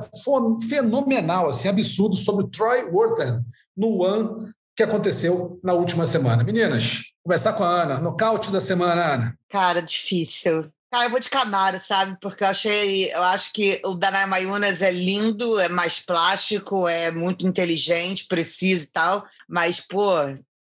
fenomenal, assim, absurdo, sobre o Troy Worthen, no One, que aconteceu na última semana. Meninas, começar com a Ana. Nocaute da semana, Ana. Cara, difícil. Cara, eu vou de Camaro, sabe? Porque eu achei, eu acho que o Danai Mayunas é lindo, é mais plástico, é muito inteligente, preciso e tal. Mas, pô,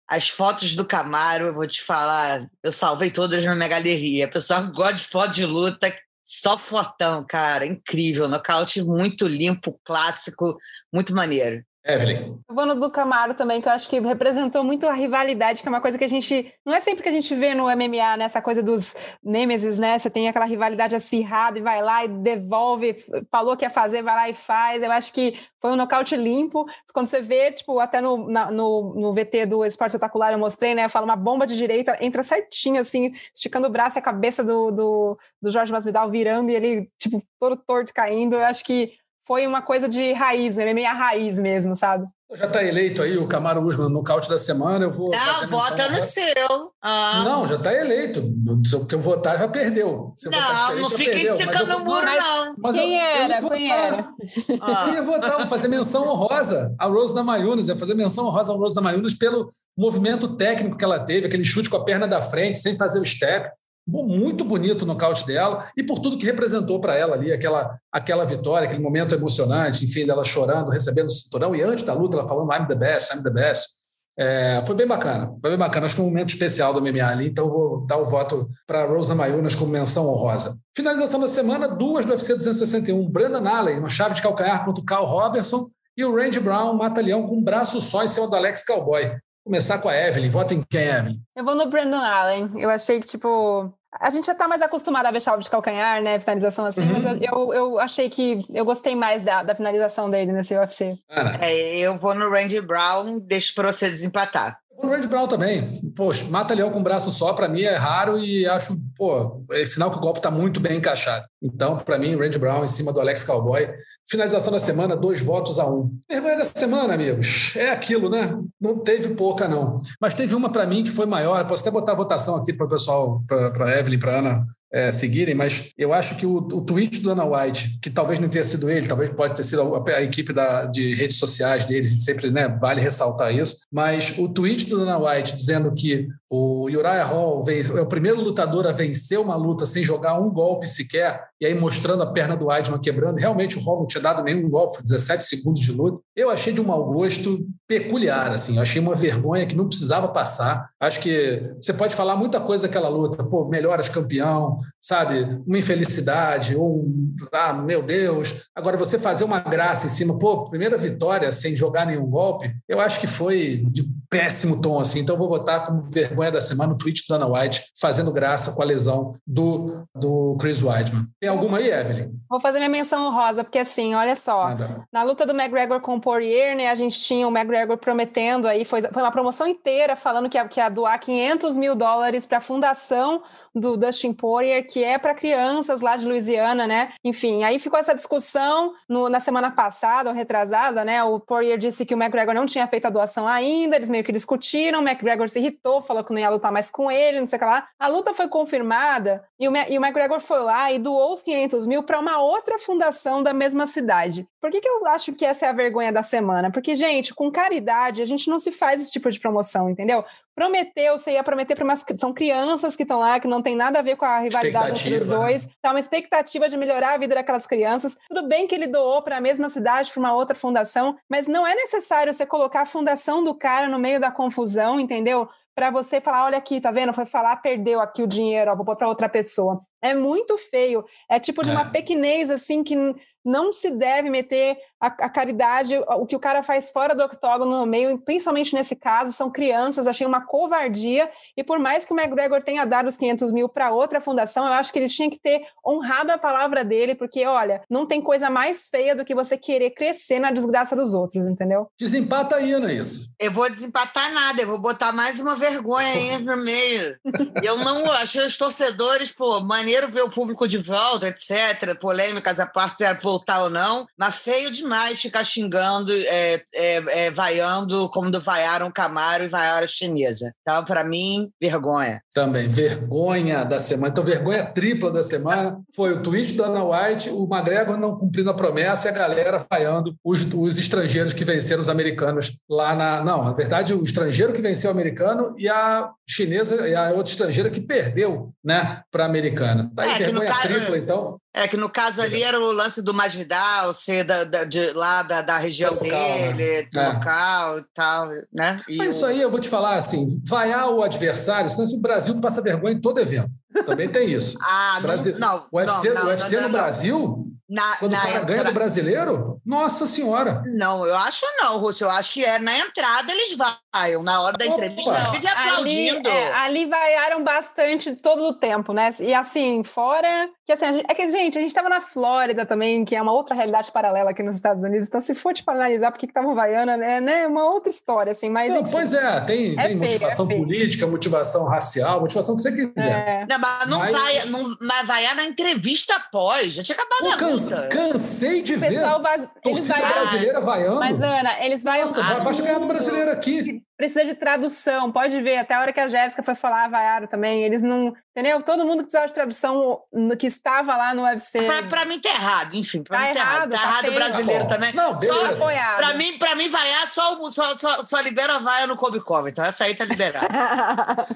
as fotos do Camaro, eu vou te falar, eu salvei todas na minha galeria. O pessoal gosta de foto de luta, só fotão, cara. Incrível. Nocaute muito limpo, clássico, muito maneiro. Evelyn. Eu vou no do Camaro também, que eu acho que representou muito a rivalidade, que é uma coisa que a gente. Não é sempre que a gente vê no MMA, né? Essa coisa dos Nemesis, né? Você tem aquela rivalidade acirrada e vai lá e devolve, falou que ia fazer, vai lá e faz. Eu acho que foi um nocaute limpo. Quando você vê, tipo, até no, na, no, no VT do Esporte Espetacular eu mostrei, né? Fala uma bomba de direita, entra certinho, assim, esticando o braço e a cabeça do, do, do Jorge Masvidal virando e ele, tipo, todo torto caindo. Eu acho que foi uma coisa de raiz, né? Meia raiz mesmo, sabe? Já está eleito aí o Camaro Usman no caute da semana. Eu vou. Não, vota no seu. Ah. Não, já está eleito. Porque eu votar já perdeu. Você não, não fica secando o muro, não. Mas Quem eu, era? Eu Quem era? Ah. Eu ia votar, vou fazer menção honrosa a Rose da Mayunas, ia fazer menção honrosa a Rose da Mayunas pelo movimento técnico que ela teve, aquele chute com a perna da frente, sem fazer o step muito bonito nocaute dela e por tudo que representou para ela ali, aquela, aquela vitória, aquele momento emocionante, enfim, dela chorando, recebendo o cinturão e antes da luta ela falando I'm the best, I'm the best. É, foi bem bacana, foi bem bacana. Acho que um momento especial do MMA ali, então vou dar o voto para Rosa Mayunas como menção honrosa. Finalização da semana, duas do UFC 261. Brandon Allen, uma chave de calcanhar contra o Carl Robertson e o Randy Brown mata-leão com um braço só em cima do Alex Cowboy começar com a Evelyn. Vota em quem, Evelyn? Eu vou no Brandon Allen. Eu achei que, tipo, a gente já está mais acostumado a ver chave de calcanhar, né? Finalização assim, uhum. mas eu, eu, eu, achei que eu gostei mais da, da finalização dele nesse UFC. É, eu vou no Randy Brown, deixo para você desempatar. O Randy Brown também. Poxa, mata leão com um braço só, para mim é raro e acho, pô, é sinal que o golpe está muito bem encaixado. Então, para mim, Randy Brown em cima do Alex Cowboy, Finalização da semana, dois votos a um. Vergonha da semana, amigos. É aquilo, né? Não teve pouca, não. Mas teve uma para mim que foi maior. Posso até botar a votação aqui para o pessoal, para a Evelyn, para Ana é, seguirem, mas eu acho que o, o tweet do Dana White, que talvez não tenha sido ele, talvez pode ter sido a, a equipe da, de redes sociais dele, sempre né, vale ressaltar isso, mas o tweet do Dana White dizendo que o Uriah Hall é o primeiro lutador a vencer uma luta sem jogar um golpe sequer, e aí mostrando a perna do Weidman quebrando. Realmente o Hall não tinha dado nenhum golpe, foi 17 segundos de luta. Eu achei de um mau gosto peculiar, assim. Eu achei uma vergonha que não precisava passar. Acho que você pode falar muita coisa daquela luta, pô, melhoras campeão, sabe? Uma infelicidade, ou um, ah, meu Deus. Agora você fazer uma graça em cima, pô, primeira vitória sem jogar nenhum golpe, eu acho que foi de péssimo tom, assim. Então vou votar como vergonha vergonha da semana, o tweet do Dana White fazendo graça com a lesão do, do Chris Weidman. Tem alguma aí, Evelyn? Vou fazer minha menção rosa, porque assim, olha só, Nada. na luta do McGregor com o Poirier, né, a gente tinha o McGregor prometendo aí, foi, foi uma promoção inteira falando que ia, que ia doar 500 mil dólares para a fundação do Dustin Poirier, que é para crianças lá de Louisiana, né? Enfim, aí ficou essa discussão no, na semana passada, ou retrasada, né? O Poirier disse que o McGregor não tinha feito a doação ainda, eles meio que discutiram, o McGregor se irritou, falou que não ia lutar mais com ele, não sei o que lá. A luta foi confirmada e o, e o McGregor foi lá e doou os 500 mil para uma outra fundação da mesma cidade. Por que, que eu acho que essa é a vergonha da semana? Porque, gente, com caridade, a gente não se faz esse tipo de promoção, entendeu? Prometeu, você ia prometer para umas. São crianças que estão lá, que não tem nada a ver com a rivalidade entre os dois. Né? Tá uma expectativa de melhorar a vida daquelas crianças. Tudo bem que ele doou para a mesma cidade, para uma outra fundação, mas não é necessário você colocar a fundação do cara no meio da confusão, entendeu? para você falar, olha aqui, tá vendo? Foi falar, perdeu aqui o dinheiro, ó, vou pôr para outra pessoa. É muito feio. É tipo de uma é. pequenez, assim, que não se deve meter a, a, caridade, o que o cara faz fora do octógono no meio, principalmente nesse caso, são crianças. Achei uma covardia. E por mais que o McGregor tenha dado os 500 mil para outra fundação, eu acho que ele tinha que ter honrado a palavra dele, porque, olha, não tem coisa mais feia do que você querer crescer na desgraça dos outros, entendeu? Desempata aí, Anaís. Eu vou desempatar nada, eu vou botar mais uma vergonha aí no meio. Eu não achei os torcedores, pô, maneiro ver o público de volta, etc. Polêmicas à parte, se voltar ou não, mas feio demais ficar xingando, é, é, é, vaiando como vaiaram o Camaro e vaiaram a chinesa. Então, para mim, vergonha. Também, vergonha da semana. Então, vergonha tripla da semana foi o tweet do Ana White, o McGregor não cumprindo a promessa e a galera vaiando os, os estrangeiros que venceram os americanos lá na. Não, na verdade, o estrangeiro que venceu o americano e a chinesa e a outra estrangeira que perdeu né, para a americana. Tá aí, é, vergonha caso, tripla, então. É que no caso ali era o lance do Masvidal ser da, da, de, lá da, da região local, né? dele, né? do é. local e tal, né? E Mas o... isso aí eu vou te falar assim, vaiar o adversário, senão o Brasil passa vergonha em todo evento. Também tem isso. ah, Brasil... não, não, o UFC, não, o UFC não, no Brasil, na, quando na o cara entra... ganha do brasileiro, nossa senhora. Não, eu acho não, Rússio. Eu acho que é na entrada eles vaiam. Na hora da Opa. entrevista, eles vivem aplaudindo. Ali, é, ali vaiaram bastante todo o tempo, né? E assim, fora. Que assim, gente, é que, gente, a gente estava na Flórida também, que é uma outra realidade paralela aqui nos Estados Unidos. Então, se for te tipo, analisar por que estavam vaiando, é né, uma outra história, assim. Mas, não, pois é, tem, é tem feio, motivação é política, motivação racial, motivação que você quiser. É. Não, mas não, mas... Vai, não vai vaiar na entrevista após. Já tinha acabado Pô, a cansa, luta. Cansei de ver. Vaz... Eles vaiaram. brasileira vaiando. Mas, Ana, eles vaiam. Nossa, ah, basta ganhar do brasileiro aqui. Precisa de tradução, pode ver. Até a hora que a Jéssica foi falar, vaiaram também. Eles não. Entendeu? Todo mundo que precisava de tradução no, que estava lá no UFC. Pra, pra mim tá errado, enfim. Pra tá mim tá errado. Tá, tá errado o brasileiro tá também. Não, beleza. Só, pra mim, pra mim, vaiar só, só, só, só libera a vaia no Kobe Kobe. Então essa aí tá liberada.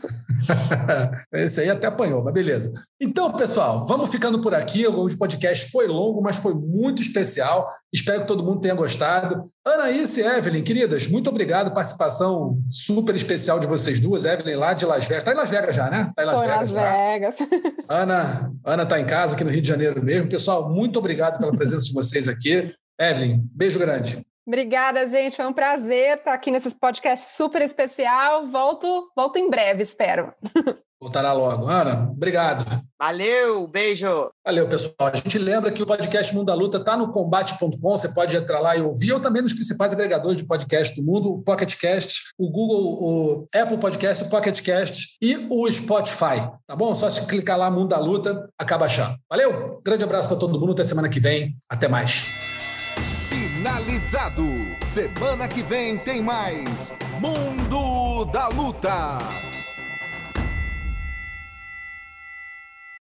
Esse aí até apanhou, mas beleza. Então, pessoal, vamos ficando por aqui. O podcast foi longo, mas foi muito especial. Espero que todo mundo tenha gostado. Anaíse e Evelyn, queridas, muito obrigado. Participação super especial de vocês duas. Evelyn, lá de Las Vegas. Está em Las Vegas já, né? Está em Las Foi Vegas. Las Vegas. Ana Ana está em casa, aqui no Rio de Janeiro mesmo. Pessoal, muito obrigado pela presença de vocês aqui. Evelyn, beijo grande. Obrigada, gente. Foi um prazer estar aqui nesse podcast super especial. Volto, volto em breve, espero. Voltará logo. Ana, obrigado. Valeu, beijo. Valeu, pessoal. A gente lembra que o podcast Mundo da Luta está no combate.com, você pode entrar lá e ouvir, ou também nos principais agregadores de podcast do mundo, o Pocketcast, o Google, o Apple Podcast, o Pocketcast e o Spotify. Tá bom? Só se clicar lá, Mundo da Luta, acaba achando. Valeu, grande abraço para todo mundo, até semana que vem. Até mais. finalizado. Semana que vem tem mais Mundo da Luta.